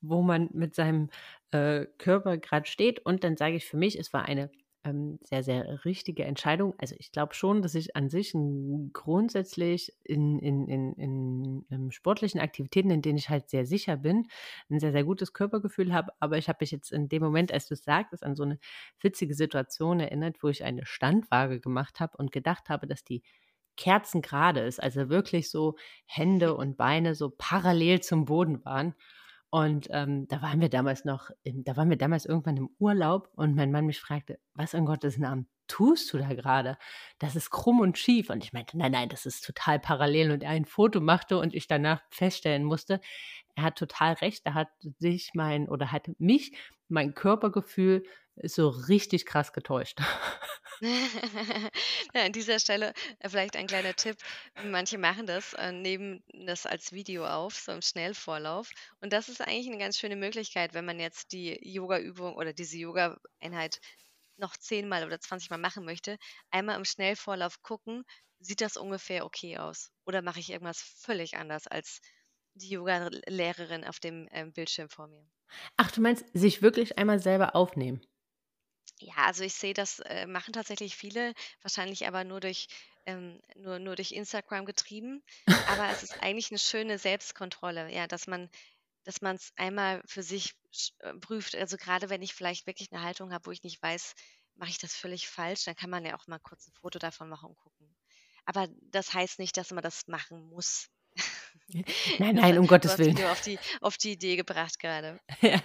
wo man mit seinem äh, Körper gerade steht. Und dann sage ich für mich, es war eine ähm, sehr, sehr richtige Entscheidung. Also ich glaube schon, dass ich an sich grundsätzlich in, in, in, in, in sportlichen Aktivitäten, in denen ich halt sehr sicher bin, ein sehr, sehr gutes Körpergefühl habe. Aber ich habe mich jetzt in dem Moment, als du es sagtest, an so eine witzige Situation erinnert, wo ich eine Standwaage gemacht habe und gedacht habe, dass die kerzengerade ist. Also wirklich so Hände und Beine so parallel zum Boden waren. Und ähm, da waren wir damals noch, in, da waren wir damals irgendwann im Urlaub und mein Mann mich fragte, was in Gottes Namen tust du da gerade? Das ist krumm und schief. Und ich meinte, nein, nein, das ist total parallel. Und er ein Foto machte und ich danach feststellen musste, er hat total recht. Da hat sich mein oder hat mich mein Körpergefühl so richtig krass getäuscht. ja, an dieser Stelle äh, vielleicht ein kleiner Tipp. Manche machen das, äh, nehmen das als Video auf, so im Schnellvorlauf. Und das ist eigentlich eine ganz schöne Möglichkeit, wenn man jetzt die Yoga-Übung oder diese Yoga-Einheit noch zehnmal oder 20 Mal machen möchte, einmal im Schnellvorlauf gucken, sieht das ungefähr okay aus? Oder mache ich irgendwas völlig anders als die Yoga-Lehrerin auf dem ähm, Bildschirm vor mir? Ach, du meinst, sich wirklich einmal selber aufnehmen? Ja, also ich sehe, das äh, machen tatsächlich viele, wahrscheinlich aber nur durch, ähm, nur, nur durch Instagram getrieben. Aber es ist eigentlich eine schöne Selbstkontrolle, ja, dass man, dass man es einmal für sich äh, prüft. Also gerade wenn ich vielleicht wirklich eine Haltung habe, wo ich nicht weiß, mache ich das völlig falsch, dann kann man ja auch mal kurz ein Foto davon machen und gucken. Aber das heißt nicht, dass man das machen muss. Nein, nein, um Gottes Willen. Du auf die, auf die Idee gebracht gerade. Ja,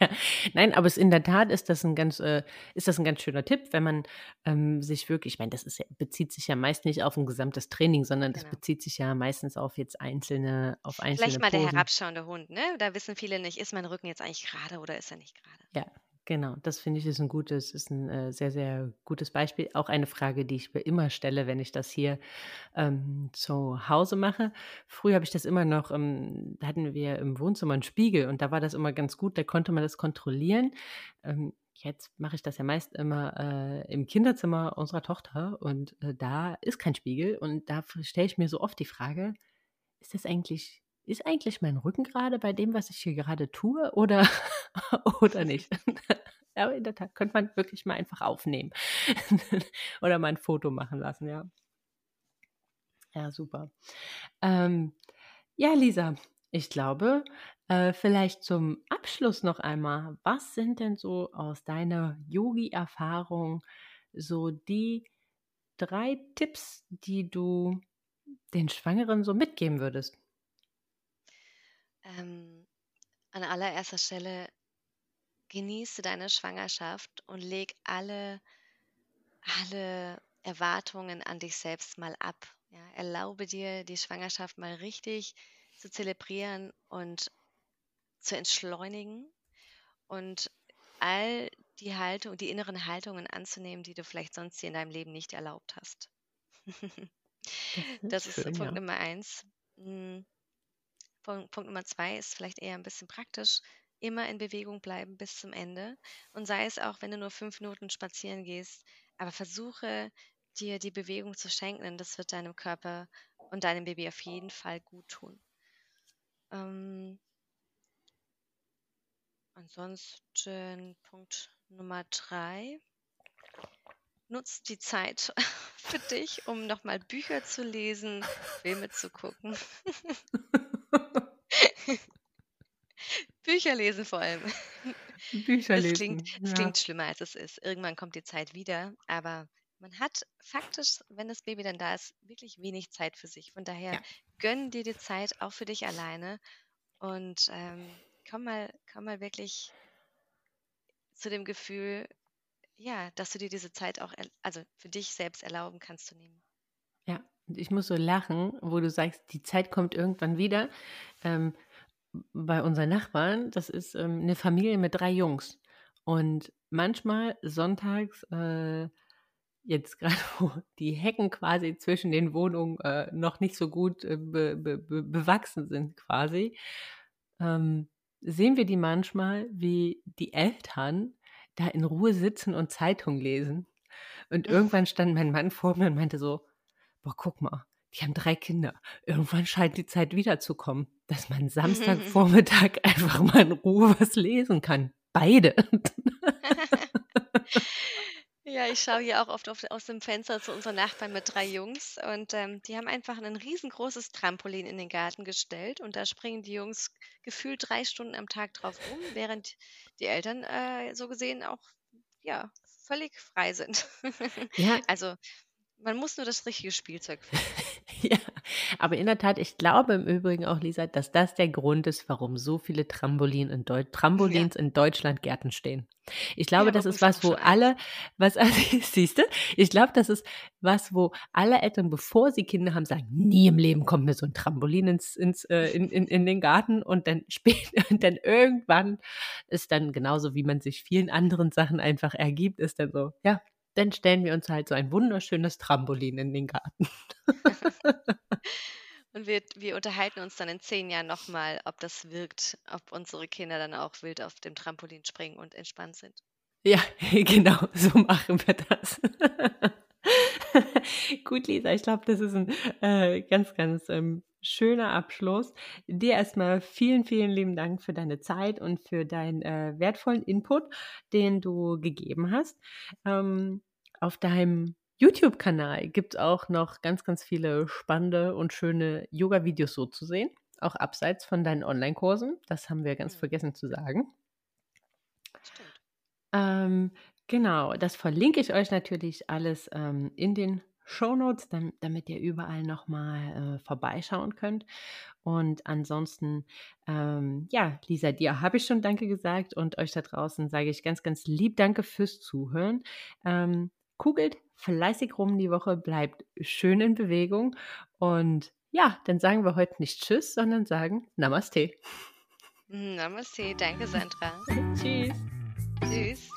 ja. Nein, aber es in der Tat ist das ein ganz, äh, ist das ein ganz schöner Tipp, wenn man ähm, sich wirklich, ich meine, das ist bezieht sich ja meist nicht auf ein gesamtes Training, sondern genau. das bezieht sich ja meistens auf jetzt einzelne, auf einzelne. Vielleicht mal Posen. der herabschauende Hund, ne? Da wissen viele nicht, ist mein Rücken jetzt eigentlich gerade oder ist er nicht gerade? Ja, Genau, das finde ich ist ein gutes, ist ein äh, sehr, sehr gutes Beispiel. Auch eine Frage, die ich mir immer stelle, wenn ich das hier ähm, zu Hause mache. Früher habe ich das immer noch, ähm, da hatten wir im Wohnzimmer einen Spiegel und da war das immer ganz gut, da konnte man das kontrollieren. Ähm, jetzt mache ich das ja meist immer äh, im Kinderzimmer unserer Tochter und äh, da ist kein Spiegel und da stelle ich mir so oft die Frage, ist das eigentlich ist eigentlich mein Rücken gerade bei dem, was ich hier gerade tue oder, oder nicht? Aber in der Tat könnte man wirklich mal einfach aufnehmen oder mal ein Foto machen lassen, ja. Ja, super. Ähm, ja, Lisa, ich glaube, äh, vielleicht zum Abschluss noch einmal, was sind denn so aus deiner Yogi-Erfahrung so die drei Tipps, die du den Schwangeren so mitgeben würdest? Ähm, an allererster Stelle genieße deine Schwangerschaft und leg alle, alle Erwartungen an dich selbst mal ab. Ja, erlaube dir, die Schwangerschaft mal richtig zu zelebrieren und zu entschleunigen und all die Haltung, die inneren Haltungen anzunehmen, die du vielleicht sonst dir in deinem Leben nicht erlaubt hast. Das ist, das ist Punkt ja. Nummer eins. Hm. Punkt, Punkt Nummer zwei ist vielleicht eher ein bisschen praktisch. Immer in Bewegung bleiben bis zum Ende. Und sei es auch, wenn du nur fünf Minuten spazieren gehst, aber versuche dir die Bewegung zu schenken, das wird deinem Körper und deinem Baby auf jeden Fall gut tun. Ähm, ansonsten Punkt Nummer drei. Nutzt die Zeit für dich, um nochmal Bücher zu lesen, Filme zu gucken. Bücher lesen vor allem. Bücher Das lesen, klingt, das ja. klingt schlimmer, als es ist. Irgendwann kommt die Zeit wieder, aber man hat faktisch, wenn das Baby dann da ist, wirklich wenig Zeit für sich. Von daher Ja. gönn dir die Zeit auch für dich alleine und ähm, komm mal, komm mal wirklich zu dem Gefühl, ja, dass du dir diese Zeit auch, also für dich selbst erlauben kannst zu nehmen. Ja, und ich muss so lachen, wo du sagst, die Zeit kommt irgendwann wieder. Ähm, bei unseren Nachbarn, das ist ähm, eine Familie mit drei Jungs. Und manchmal sonntags, äh, jetzt gerade, wo die Hecken quasi zwischen den Wohnungen äh, noch nicht so gut äh, be, be, be, bewachsen sind, quasi, ähm, sehen wir die manchmal, wie die Eltern da in Ruhe sitzen und Zeitung lesen. Und irgendwann stand mein Mann vor mir und meinte so, boah, guck mal, die haben drei Kinder. Irgendwann scheint die Zeit wiederzukommen, dass man Samstagvormittag einfach mal in Ruhe was lesen kann. Beide. Ja, ich schaue hier auch oft auf, aus dem Fenster zu unseren Nachbarn mit drei Jungs und ähm, die haben einfach ein riesengroßes Trampolin in den Garten gestellt und da springen die Jungs gefühlt drei Stunden am Tag drauf rum, während die Eltern äh, so gesehen auch ja völlig frei sind. Ja, Also man muss nur das richtige Spielzeug finden. Ja, aber in der Tat, ich glaube im Übrigen auch, Lisa, dass das der Grund ist, warum so viele Trampolin in Deu Ja, Trampolins in Deutschland Gärten stehen. Ich glaube, ja, das ist was, wo alle, was, siehst du, ich glaube, das ist was, wo alle Eltern, bevor sie Kinder haben, sagen, nie im Leben kommt mir so ein Trampolin ins, ins, äh, in, in, in den Garten und dann später, und dann irgendwann ist dann genauso, wie man sich vielen anderen Sachen einfach ergibt, ist dann so, ja, dann stellen wir uns halt so ein wunderschönes Trampolin in den Garten. Und wir, wir unterhalten uns dann in zehn Jahren nochmal, ob das wirkt, ob unsere Kinder dann auch wild auf dem Trampolin springen und entspannt sind. Ja, genau, so machen wir das. Gut, Lisa, ich glaube, das ist ein äh, ganz, ganz ähm, schöner Abschluss. Dir erstmal vielen, vielen lieben Dank für deine Zeit und für deinen äh, wertvollen Input, den du gegeben hast. Ähm, auf deinem YouTube-Kanal gibt es auch noch ganz, ganz viele spannende und schöne Yoga-Videos so zu sehen, auch abseits von deinen Online-Kursen. Das haben wir ganz Hm, vergessen zu sagen. stimmt. Ähm, genau, das verlinke ich euch natürlich alles ähm, in den Shownotes, dam damit ihr überall nochmal äh, vorbeischauen könnt. Und ansonsten, ähm, ja, Lisa, dir habe ich schon Danke gesagt und euch da draußen sage ich ganz, ganz lieb Danke fürs Zuhören. Ähm, kugelt fleißig rum die Woche, bleibt schön in Bewegung und ja, dann sagen wir heute nicht Tschüss, sondern sagen Namaste. Namaste, danke Sandra. Tschüss. Tschüss.